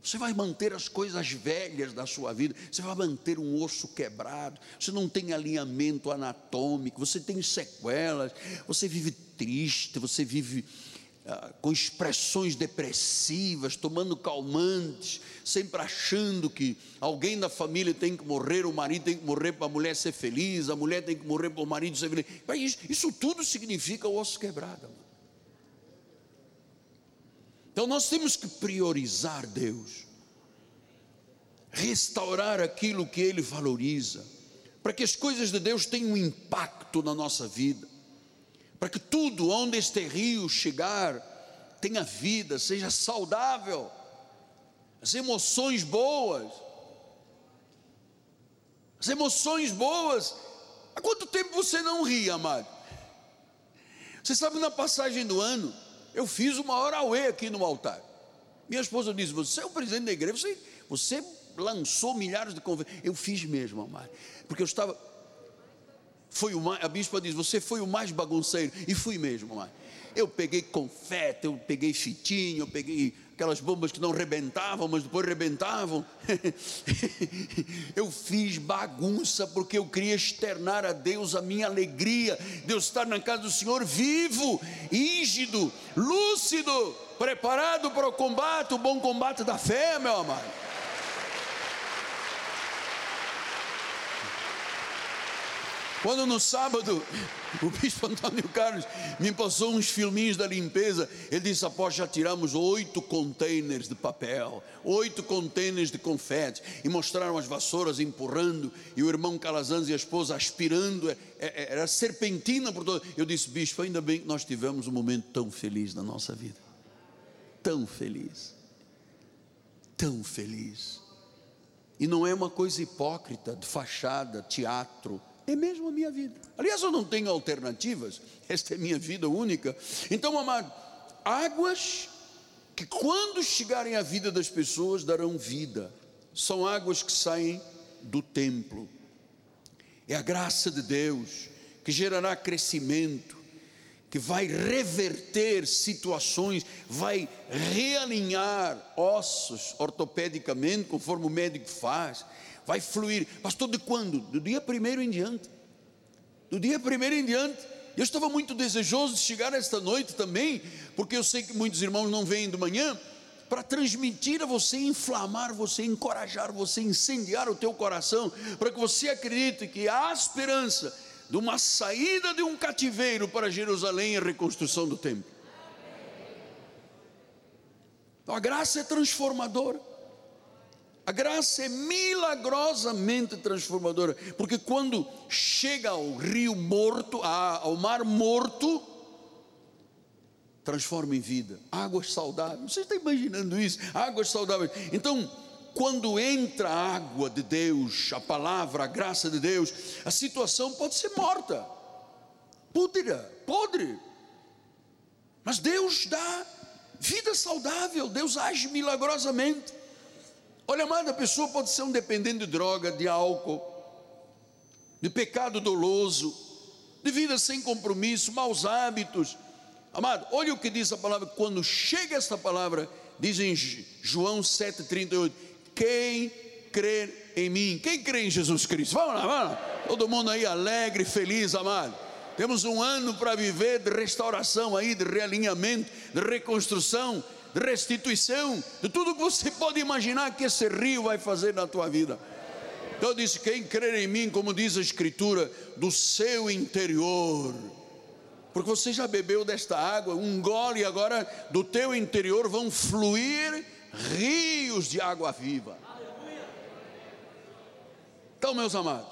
[SPEAKER 1] você vai manter as coisas velhas da sua vida, você vai manter um osso quebrado, você não tem alinhamento anatômico, você tem sequelas, você vive triste, você vive com expressões depressivas, tomando calmantes, sempre achando que alguém da família tem que morrer, o marido tem que morrer para a mulher ser feliz, a mulher tem que morrer para o marido ser feliz. Isso, isso tudo significa o osso quebrado. Então nós temos que priorizar Deus, restaurar aquilo que Ele valoriza, para que as coisas de Deus tenham um impacto na nossa vida para que tudo onde este rio chegar tenha vida, seja saudável, as emoções boas, as emoções boas. Há quanto tempo você não ri, amado? Você sabe, na passagem do ano, eu fiz uma hora aqui no altar. Minha esposa disse: Você é o presidente da igreja, você, você lançou milhares de conversas. Eu fiz mesmo, amado, porque eu estava foi o mais, a bispa diz: Você foi o mais bagunceiro. E fui mesmo, mãe. Eu peguei confete, eu peguei fitinho, eu peguei aquelas bombas que não rebentavam, mas depois rebentavam. eu fiz bagunça porque eu queria externar a Deus a minha alegria. Deus estar na casa do Senhor vivo, ígido, lúcido, preparado para o combate, o bom combate da fé, meu amado. Quando no sábado o bispo Antônio Carlos me passou uns filminhos da limpeza, ele disse: após já tiramos oito containers de papel, oito containers de confete, e mostraram as vassouras empurrando, e o irmão Calazans e a esposa aspirando, é, é, era serpentina por todo. Eu disse: bispo, ainda bem que nós tivemos um momento tão feliz na nossa vida, tão feliz, tão feliz. E não é uma coisa hipócrita, de fachada, teatro é mesmo a minha vida. Aliás, eu não tenho alternativas, esta é minha vida única. Então, amado, águas que quando chegarem à vida das pessoas darão vida, são águas que saem do templo. É a graça de Deus que gerará crescimento, que vai reverter situações, vai realinhar ossos ortopedicamente, conforme o médico faz, vai fluir. Pastor, de quando? Do dia primeiro em diante. Do dia primeiro em diante. Eu estava muito desejoso de chegar esta noite também, porque eu sei que muitos irmãos não vêm de manhã, para transmitir a você, inflamar você, encorajar você, incendiar o teu coração, para que você acredite que há esperança de uma saída de um cativeiro para Jerusalém e a reconstrução do templo. A graça é transformadora. A graça é milagrosamente transformadora, porque quando chega ao rio morto, ao mar morto, transforma em vida, águas saudáveis. Você está imaginando isso? Águas saudáveis. Então, quando entra a água de Deus, a palavra, a graça de Deus, a situação pode ser morta, púdrida, podre, mas Deus dá vida saudável, Deus age milagrosamente. Olha, amada, a pessoa pode ser um dependente de droga, de álcool, de pecado doloso, de vida sem compromisso, maus hábitos. Amado, olha o que diz a palavra, quando chega esta palavra, diz em João 7,38: Quem crer em mim, quem crê em Jesus Cristo? Vamos lá, vamos lá. Todo mundo aí alegre, feliz, amado. Temos um ano para viver de restauração aí, de realinhamento, de reconstrução, restituição, de tudo que você pode imaginar que esse rio vai fazer na tua vida. Então eu disse: quem crer em mim, como diz a Escritura, do seu interior, porque você já bebeu desta água, um gole, e agora do teu interior vão fluir rios de água viva. Então, meus amados,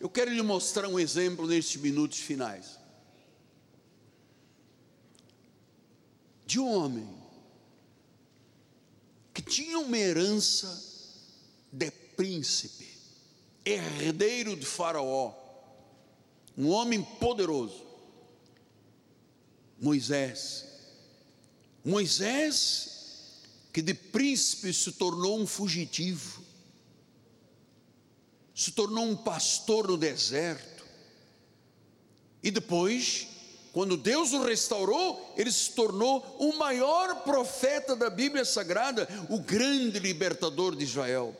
[SPEAKER 1] eu quero lhe mostrar um exemplo nestes minutos finais. De um homem que tinha uma herança de príncipe, herdeiro de Faraó, um homem poderoso, Moisés. Moisés, que de príncipe se tornou um fugitivo, se tornou um pastor no deserto, e depois quando Deus o restaurou, ele se tornou o maior profeta da Bíblia Sagrada, o grande libertador de Israel.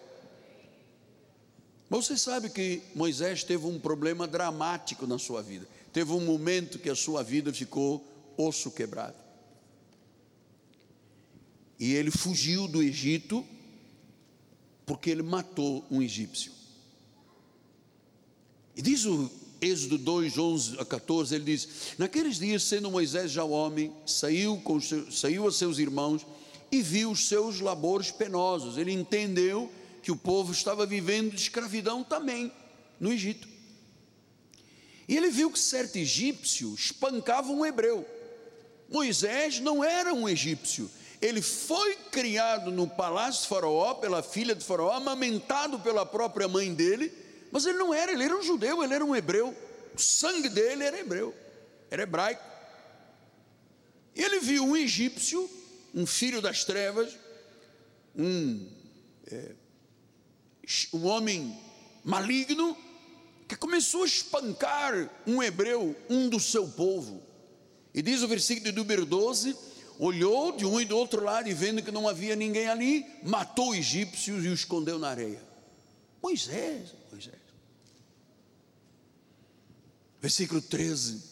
[SPEAKER 1] Mas você sabe que Moisés teve um problema dramático na sua vida. Teve um momento que a sua vida ficou osso quebrado. E ele fugiu do Egito porque ele matou um egípcio. E diz o Êxodo 2, 11 a 14, ele diz: Naqueles dias, sendo Moisés já homem, saiu, com saiu a seus irmãos e viu os seus labores penosos. Ele entendeu que o povo estava vivendo de escravidão também no Egito. E ele viu que certo egípcio espancava um hebreu. Moisés não era um egípcio, ele foi criado no palácio de Faraó pela filha de Faraó, amamentado pela própria mãe dele mas ele não era, ele era um judeu, ele era um hebreu. O sangue dele era hebreu, era hebraico. E ele viu um egípcio, um filho das trevas, um, é, um homem maligno, que começou a espancar um hebreu, um do seu povo. E diz o versículo de número 12: olhou de um e do outro lado e vendo que não havia ninguém ali, matou egípcios e o escondeu na areia. Moisés, Moisés. Versículo 13.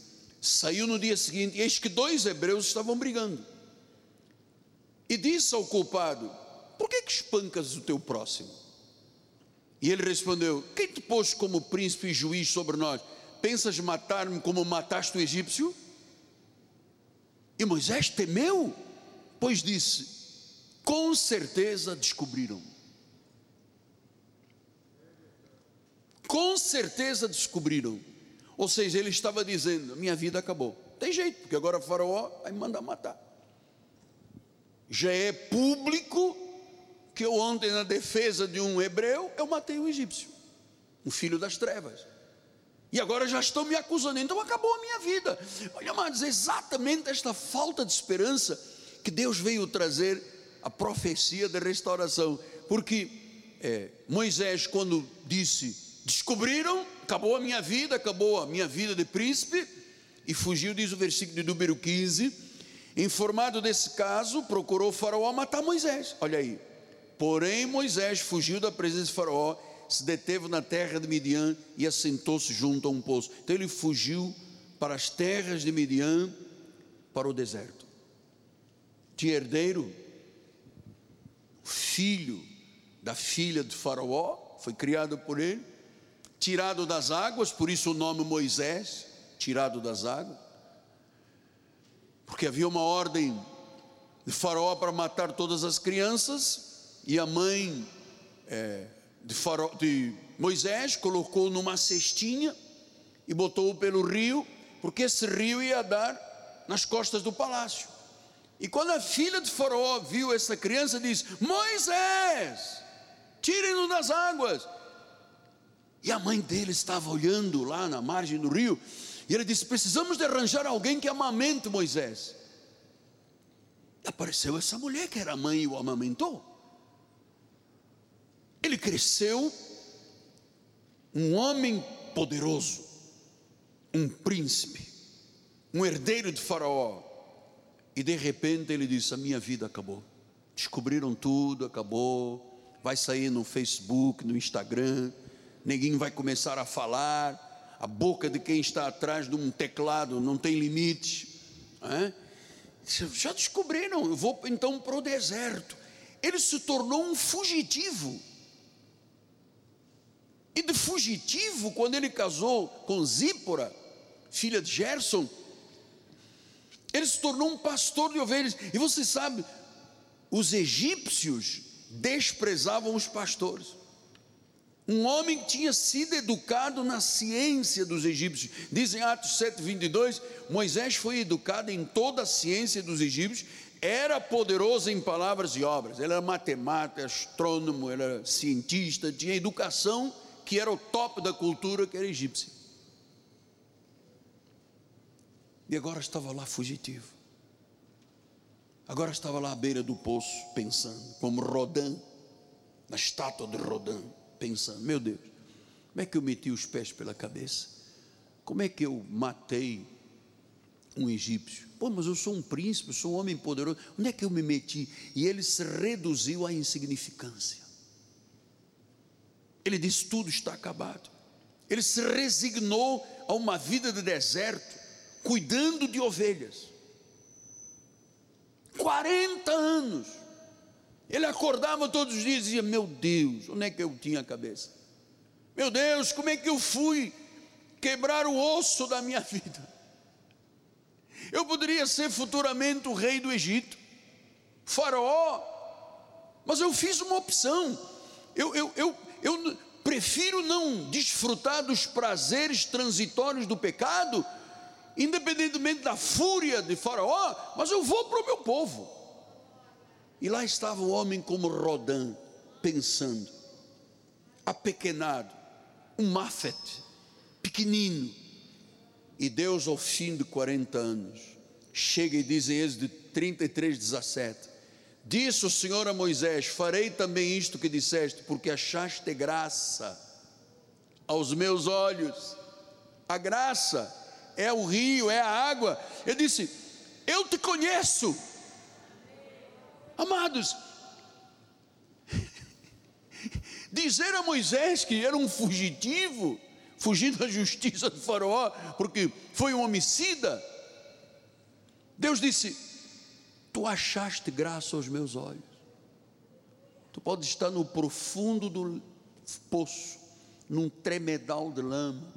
[SPEAKER 1] Saiu no dia seguinte, e eis que dois hebreus estavam brigando. E disse ao culpado: Por que, que espancas o teu próximo? E ele respondeu: Quem te pôs como príncipe e juiz sobre nós? Pensas matar-me como mataste o egípcio? E Moisés temeu, pois disse: Com certeza descobriram. Com certeza descobriram. Ou seja, ele estava dizendo: Minha vida acabou. Tem jeito, porque agora o Faraó vai me mandar matar. Já é público que eu ontem, na defesa de um hebreu, eu matei um egípcio, um filho das trevas. E agora já estão me acusando, então acabou a minha vida. Olha, amados, exatamente esta falta de esperança que Deus veio trazer a profecia da restauração. Porque é, Moisés, quando disse: Descobriram, acabou a minha vida, acabou a minha vida de príncipe, e fugiu, diz o versículo de número 15. Informado desse caso, procurou Faraó matar Moisés. Olha aí. Porém, Moisés fugiu da presença de Faraó se deteve na terra de Midian e assentou-se junto a um poço. Então ele fugiu para as terras de Midian, para o deserto. Tinha herdeiro, filho da filha de Faraó, foi criado por ele, tirado das águas, por isso o nome Moisés, tirado das águas, porque havia uma ordem de Faraó para matar todas as crianças, e a mãe é, de, faro, de Moisés, colocou numa cestinha e botou pelo rio, porque esse rio ia dar nas costas do palácio. E quando a filha de Faraó viu essa criança, disse: Moisés, tirem-no das águas. E a mãe dele estava olhando lá na margem do rio, e ele disse: Precisamos de arranjar alguém que amamente Moisés. E apareceu essa mulher que era a mãe e o amamentou. Ele cresceu um homem poderoso, um príncipe, um herdeiro de Faraó. E de repente ele disse: A minha vida acabou. Descobriram tudo, acabou. Vai sair no Facebook, no Instagram. Ninguém vai começar a falar. A boca de quem está atrás de um teclado não tem limite. É? Já descobriram, eu vou então para o deserto. Ele se tornou um fugitivo. E de fugitivo, quando ele casou com Zípora, filha de Gerson, ele se tornou um pastor de ovelhas. E você sabe, os egípcios desprezavam os pastores. Um homem que tinha sido educado na ciência dos egípcios. Dizem Atos 7, 22, Moisés foi educado em toda a ciência dos egípcios, era poderoso em palavras e obras. Ele era matemático, astrônomo, era cientista, tinha educação que era o top da cultura, que era egípcia. E agora estava lá fugitivo. Agora estava lá à beira do poço, pensando, como Rodin, na estátua de Rodin, pensando: meu Deus, como é que eu meti os pés pela cabeça? Como é que eu matei um egípcio? Pô, mas eu sou um príncipe, sou um homem poderoso, onde é que eu me meti? E ele se reduziu à insignificância. Ele disse: tudo está acabado. Ele se resignou a uma vida de deserto, cuidando de ovelhas. 40 anos. Ele acordava todos os dias e dizia: Meu Deus, onde é que eu tinha a cabeça? Meu Deus, como é que eu fui quebrar o osso da minha vida? Eu poderia ser futuramente o rei do Egito, faraó, mas eu fiz uma opção. Eu, eu, eu, eu prefiro não desfrutar dos prazeres transitórios do pecado, independentemente da fúria de Faraó, mas eu vou para o meu povo. E lá estava o homem como Rodin, pensando, apequenado, um Mafet, pequenino. E Deus, ao fim de 40 anos, chega e diz em Êxodo 33, 17: Disse o Senhor a Moisés: Farei também isto que disseste, porque achaste graça aos meus olhos. A graça é o rio, é a água. Ele disse: Eu te conheço. Amados, dizer a Moisés que era um fugitivo, fugindo da justiça do Faraó, porque foi um homicida. Deus disse: tu achaste graça aos meus olhos. Tu pode estar no profundo do poço, num tremedal de lama,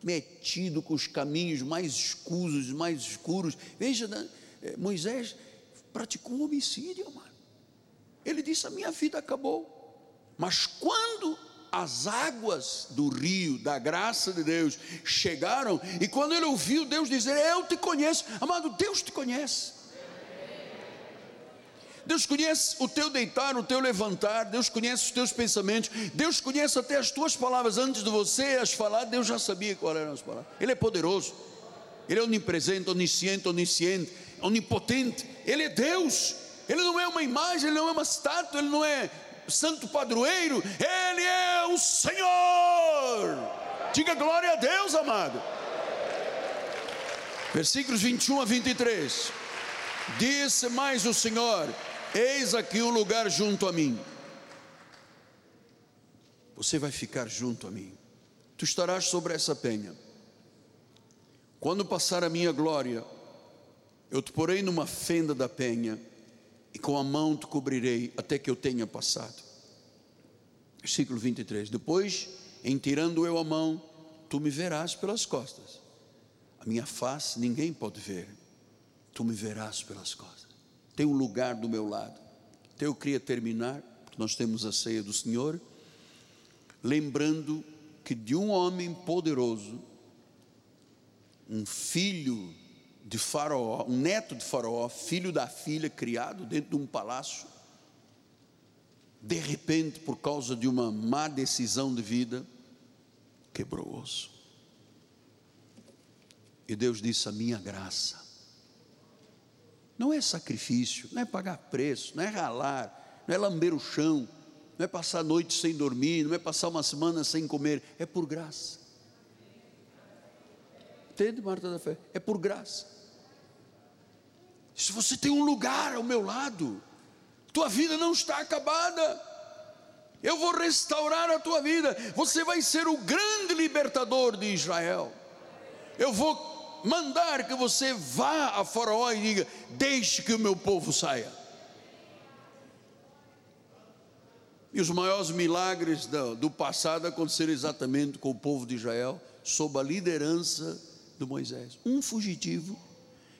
[SPEAKER 1] metido com os caminhos mais escuros, mais escuros. Veja, né, eh, Moisés praticou um homicídio, mano. Ele disse: A minha vida acabou. Mas quando as águas do rio, da graça de Deus, chegaram, e quando ele ouviu Deus dizer: Eu te conheço, amado, Deus te conhece. Deus conhece o teu deitar, o teu levantar, Deus conhece os teus pensamentos, Deus conhece até as tuas palavras antes de você as falar, Deus já sabia quais eram as palavras. Ele é poderoso, Ele é onipresente, onisciente, onisciente, onipotente, Ele é Deus, Ele não é uma imagem, Ele não é uma estátua, Ele não é santo padroeiro, Ele é o Senhor. Diga glória a Deus, amado. Versículos 21 a 23. Disse mais o Senhor: Eis aqui um lugar junto a mim. Você vai ficar junto a mim. Tu estarás sobre essa penha. Quando passar a minha glória, eu te porei numa fenda da penha e com a mão te cobrirei até que eu tenha passado. Versículo 23. Depois, em tirando eu a mão, tu me verás pelas costas. A minha face ninguém pode ver. Tu me verás pelas costas tem um lugar do meu lado. Então eu queria terminar, porque nós temos a ceia do Senhor, lembrando que de um homem poderoso, um filho de Faraó, um neto de Faraó, filho da filha, criado dentro de um palácio, de repente, por causa de uma má decisão de vida, quebrou o osso. E Deus disse: A minha graça não é sacrifício, não é pagar preço, não é ralar, não é lamber o chão, não é passar a noite sem dormir, não é passar uma semana sem comer, é por graça. Entende, Marta da Fé? É por graça. Se você tem um lugar ao meu lado, tua vida não está acabada. Eu vou restaurar a tua vida. Você vai ser o grande libertador de Israel. Eu vou mandar que você vá a Faraó e diga: Deixe que o meu povo saia. E os maiores milagres do, do passado aconteceram exatamente com o povo de Israel, sob a liderança de Moisés. Um fugitivo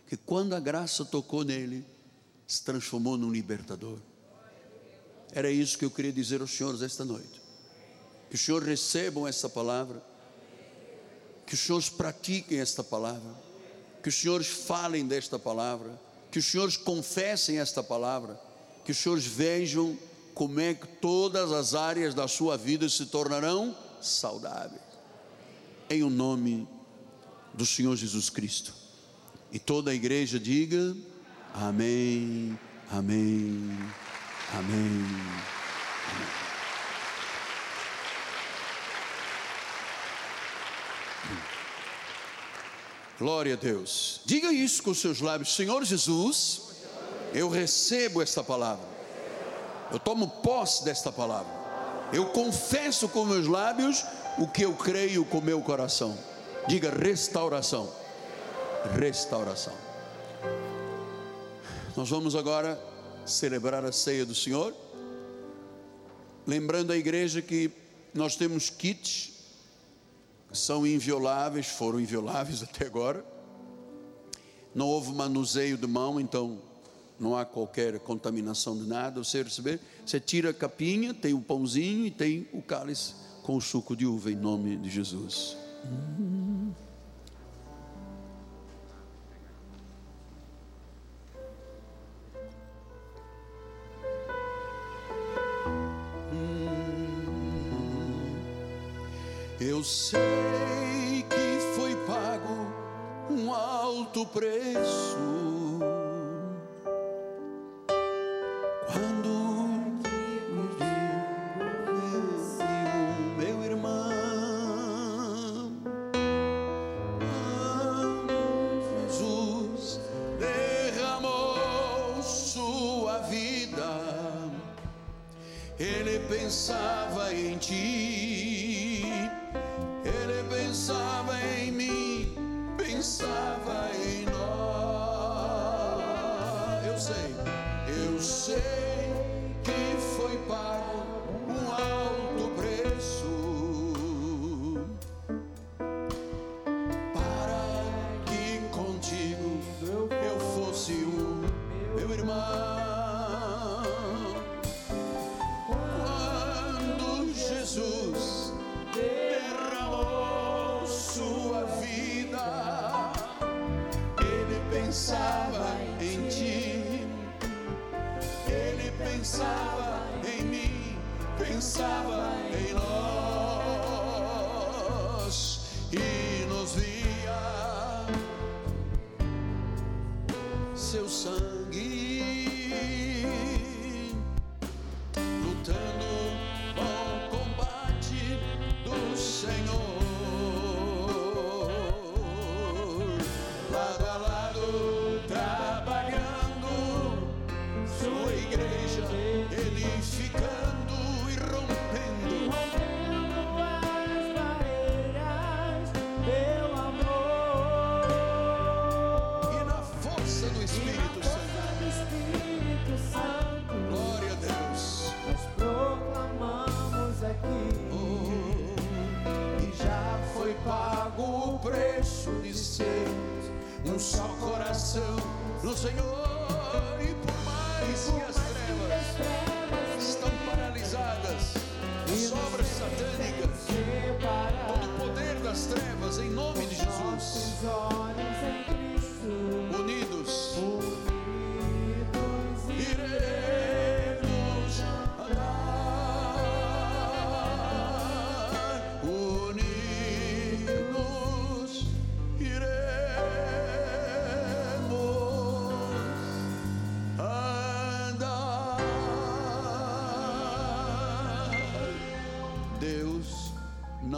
[SPEAKER 1] que, quando a graça tocou nele, se transformou num libertador. Era isso que eu queria dizer aos senhores esta noite. Que os senhores recebam essa palavra que os senhores pratiquem esta palavra, que os senhores falem desta palavra, que os senhores confessem esta palavra, que os senhores vejam como é que todas as áreas da sua vida se tornarão saudáveis. Em o nome do Senhor Jesus Cristo. E toda a igreja diga: Amém, Amém, Amém. amém. Glória a Deus. Diga isso com seus lábios, Senhor Jesus, eu recebo esta palavra. Eu tomo posse desta palavra. Eu confesso com meus lábios o que eu creio com meu coração. Diga restauração. Restauração. Nós vamos agora celebrar a ceia do Senhor. Lembrando a igreja que nós temos kits são invioláveis, foram invioláveis até agora. Não houve manuseio de mão, então não há qualquer contaminação de nada. Você receber, você tira a capinha, tem o pãozinho e tem o cálice com o suco de uva em nome de Jesus. Hum. Sei que foi pago um alto preço.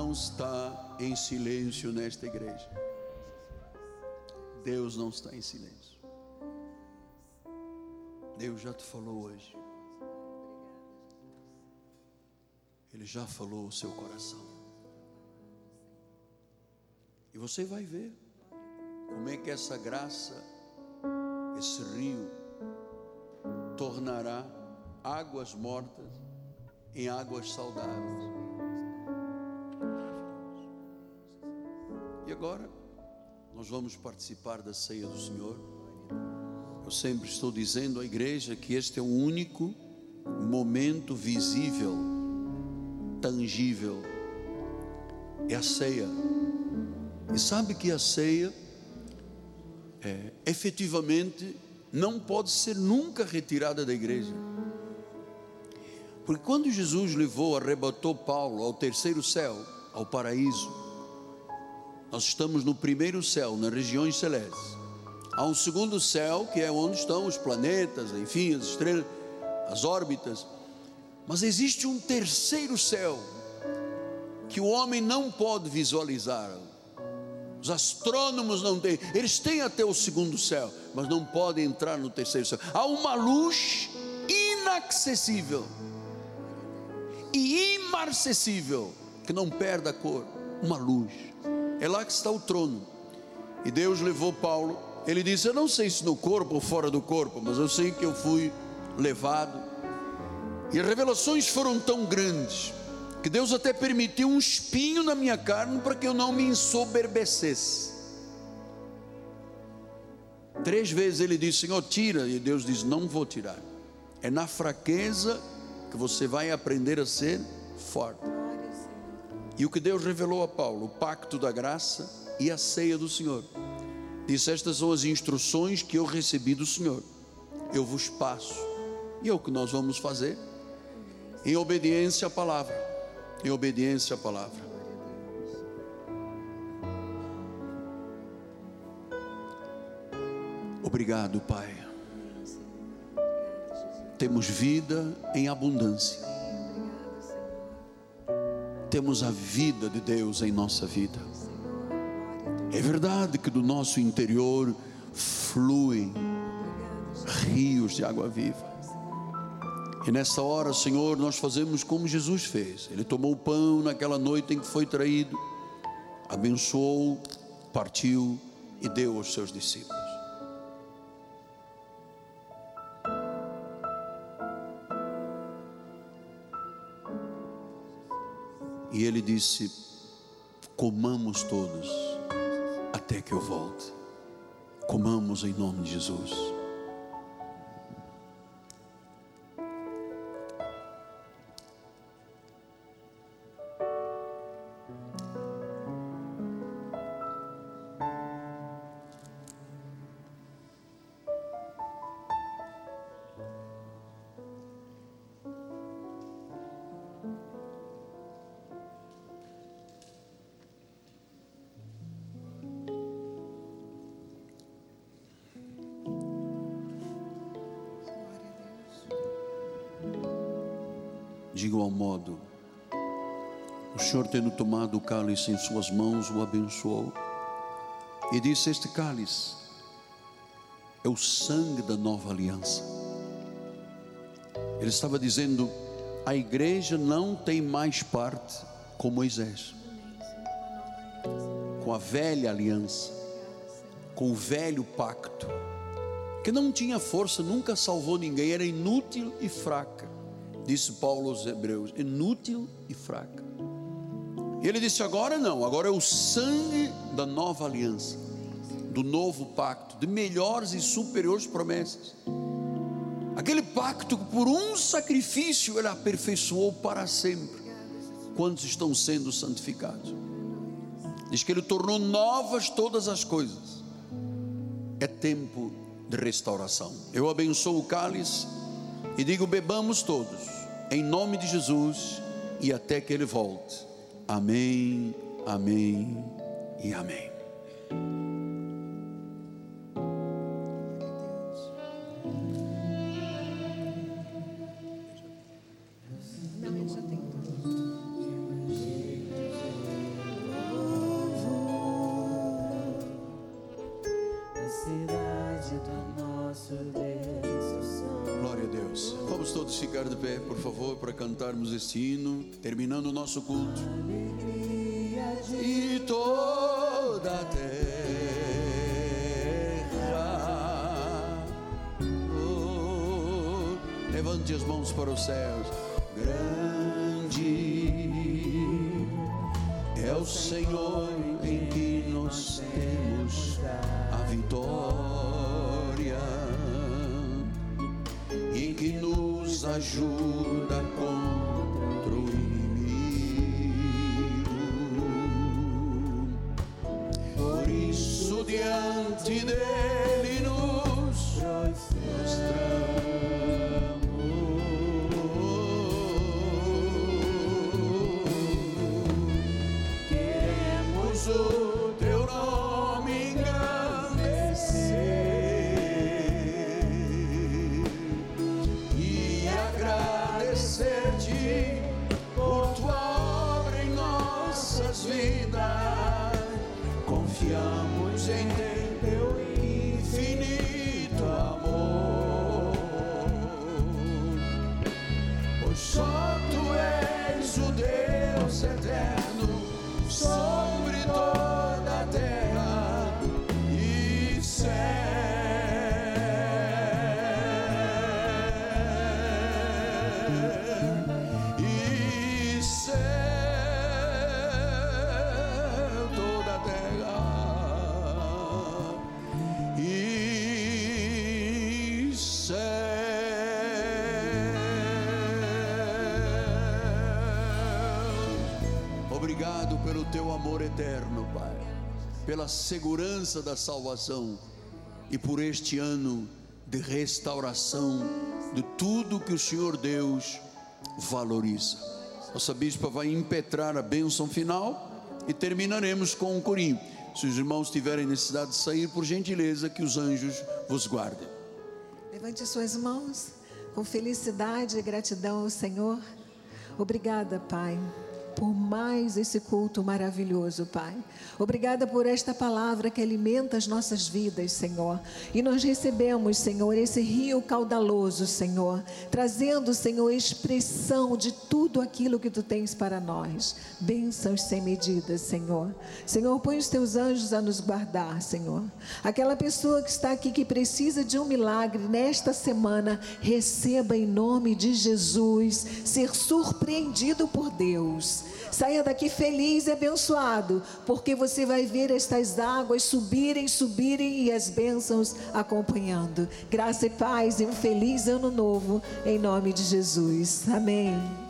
[SPEAKER 1] Não está em silêncio nesta igreja Deus não está em silêncio Deus já te falou hoje. Ele já falou o seu coração. E você vai ver como é que essa graça, esse rio, tornará águas mortas em águas saudáveis. Agora, nós vamos participar da ceia do Senhor. Eu sempre estou dizendo à igreja que este é o único momento visível, tangível, é a ceia. E sabe que a ceia, é, efetivamente, não pode ser nunca retirada da igreja. Porque quando Jesus levou, arrebatou Paulo ao terceiro céu, ao paraíso, nós estamos no primeiro céu, nas regiões celestes. Há um segundo céu, que é onde estão os planetas, enfim, as estrelas, as órbitas. Mas existe um terceiro céu, que o homem não pode visualizar. Os astrônomos não têm, eles têm até o segundo céu, mas não podem entrar no terceiro céu. Há uma luz inacessível e imarcessível, que não perde a cor, uma luz. É lá que está o trono. E Deus levou Paulo. Ele disse: Eu não sei se no corpo ou fora do corpo, mas eu sei que eu fui levado. E as revelações foram tão grandes que Deus até permitiu um espinho na minha carne para que eu não me ensoberbecesse. Três vezes ele disse: Senhor, tira. E Deus diz: Não vou tirar. É na fraqueza que você vai aprender a ser forte. E o que Deus revelou a Paulo, o pacto da graça e a ceia do Senhor. Disse: Estas são as instruções que eu recebi do Senhor. Eu vos passo. E é o que nós vamos fazer? Em obediência à palavra. Em obediência à palavra. Obrigado, Pai. Temos vida em abundância. Temos a vida de Deus em nossa vida. É verdade que do nosso interior fluem rios de água viva. E nessa hora, Senhor, nós fazemos como Jesus fez. Ele tomou o pão naquela noite em que foi traído, abençoou, partiu e deu aos seus discípulos. E ele disse: Comamos todos até que eu volte. Comamos em nome de Jesus. Tendo tomado o cálice em suas mãos, o abençoou e disse: Este cálice é o sangue da nova aliança. Ele estava dizendo: a igreja não tem mais parte com Moisés, com a velha aliança, com o velho pacto, que não tinha força, nunca salvou ninguém, era inútil e fraca, disse Paulo aos Hebreus: inútil e fraca. E ele disse: agora não, agora é o sangue da nova aliança, do novo pacto, de melhores e superiores promessas. Aquele pacto que por um sacrifício ele aperfeiçoou para sempre. Quantos estão sendo santificados? Diz que ele tornou novas todas as coisas. É tempo de restauração. Eu abençoo o cálice e digo: bebamos todos, em nome de Jesus, e até que ele volte. Amém, amém e amém. Terminando o nosso culto. E toda a terra, oh, levante as mãos para os céus. Grande é o Senhor em que nós temos a vitória e que nos ajuda diante dele nos prostramos. Queremos o teu nome engrandecer e agradecer-te por tua obra em nossas vidas. Confiamos em teu pela segurança da salvação e por este ano de restauração de tudo que o Senhor Deus valoriza. Nossa bispa vai impetrar a bênção final e terminaremos com um corinho. Se os irmãos tiverem necessidade de sair, por gentileza, que os anjos vos guardem.
[SPEAKER 2] Levante suas mãos com felicidade e gratidão ao Senhor. Obrigada, Pai, por mais esse culto maravilhoso, Pai. Obrigada por esta palavra que alimenta as nossas vidas, Senhor. E nós recebemos, Senhor, esse rio caudaloso, Senhor, trazendo, Senhor, expressão de tudo aquilo que tu tens para nós. Bênçãos sem medidas, Senhor. Senhor, põe os teus anjos a nos guardar, Senhor. Aquela pessoa que está aqui que precisa de um milagre nesta semana, receba em nome de Jesus ser surpreendido por Deus. Saia daqui feliz e abençoado, porque você vai ver estas águas subirem, subirem e as bênçãos acompanhando. Graça e paz e um feliz ano novo, em nome de Jesus. Amém.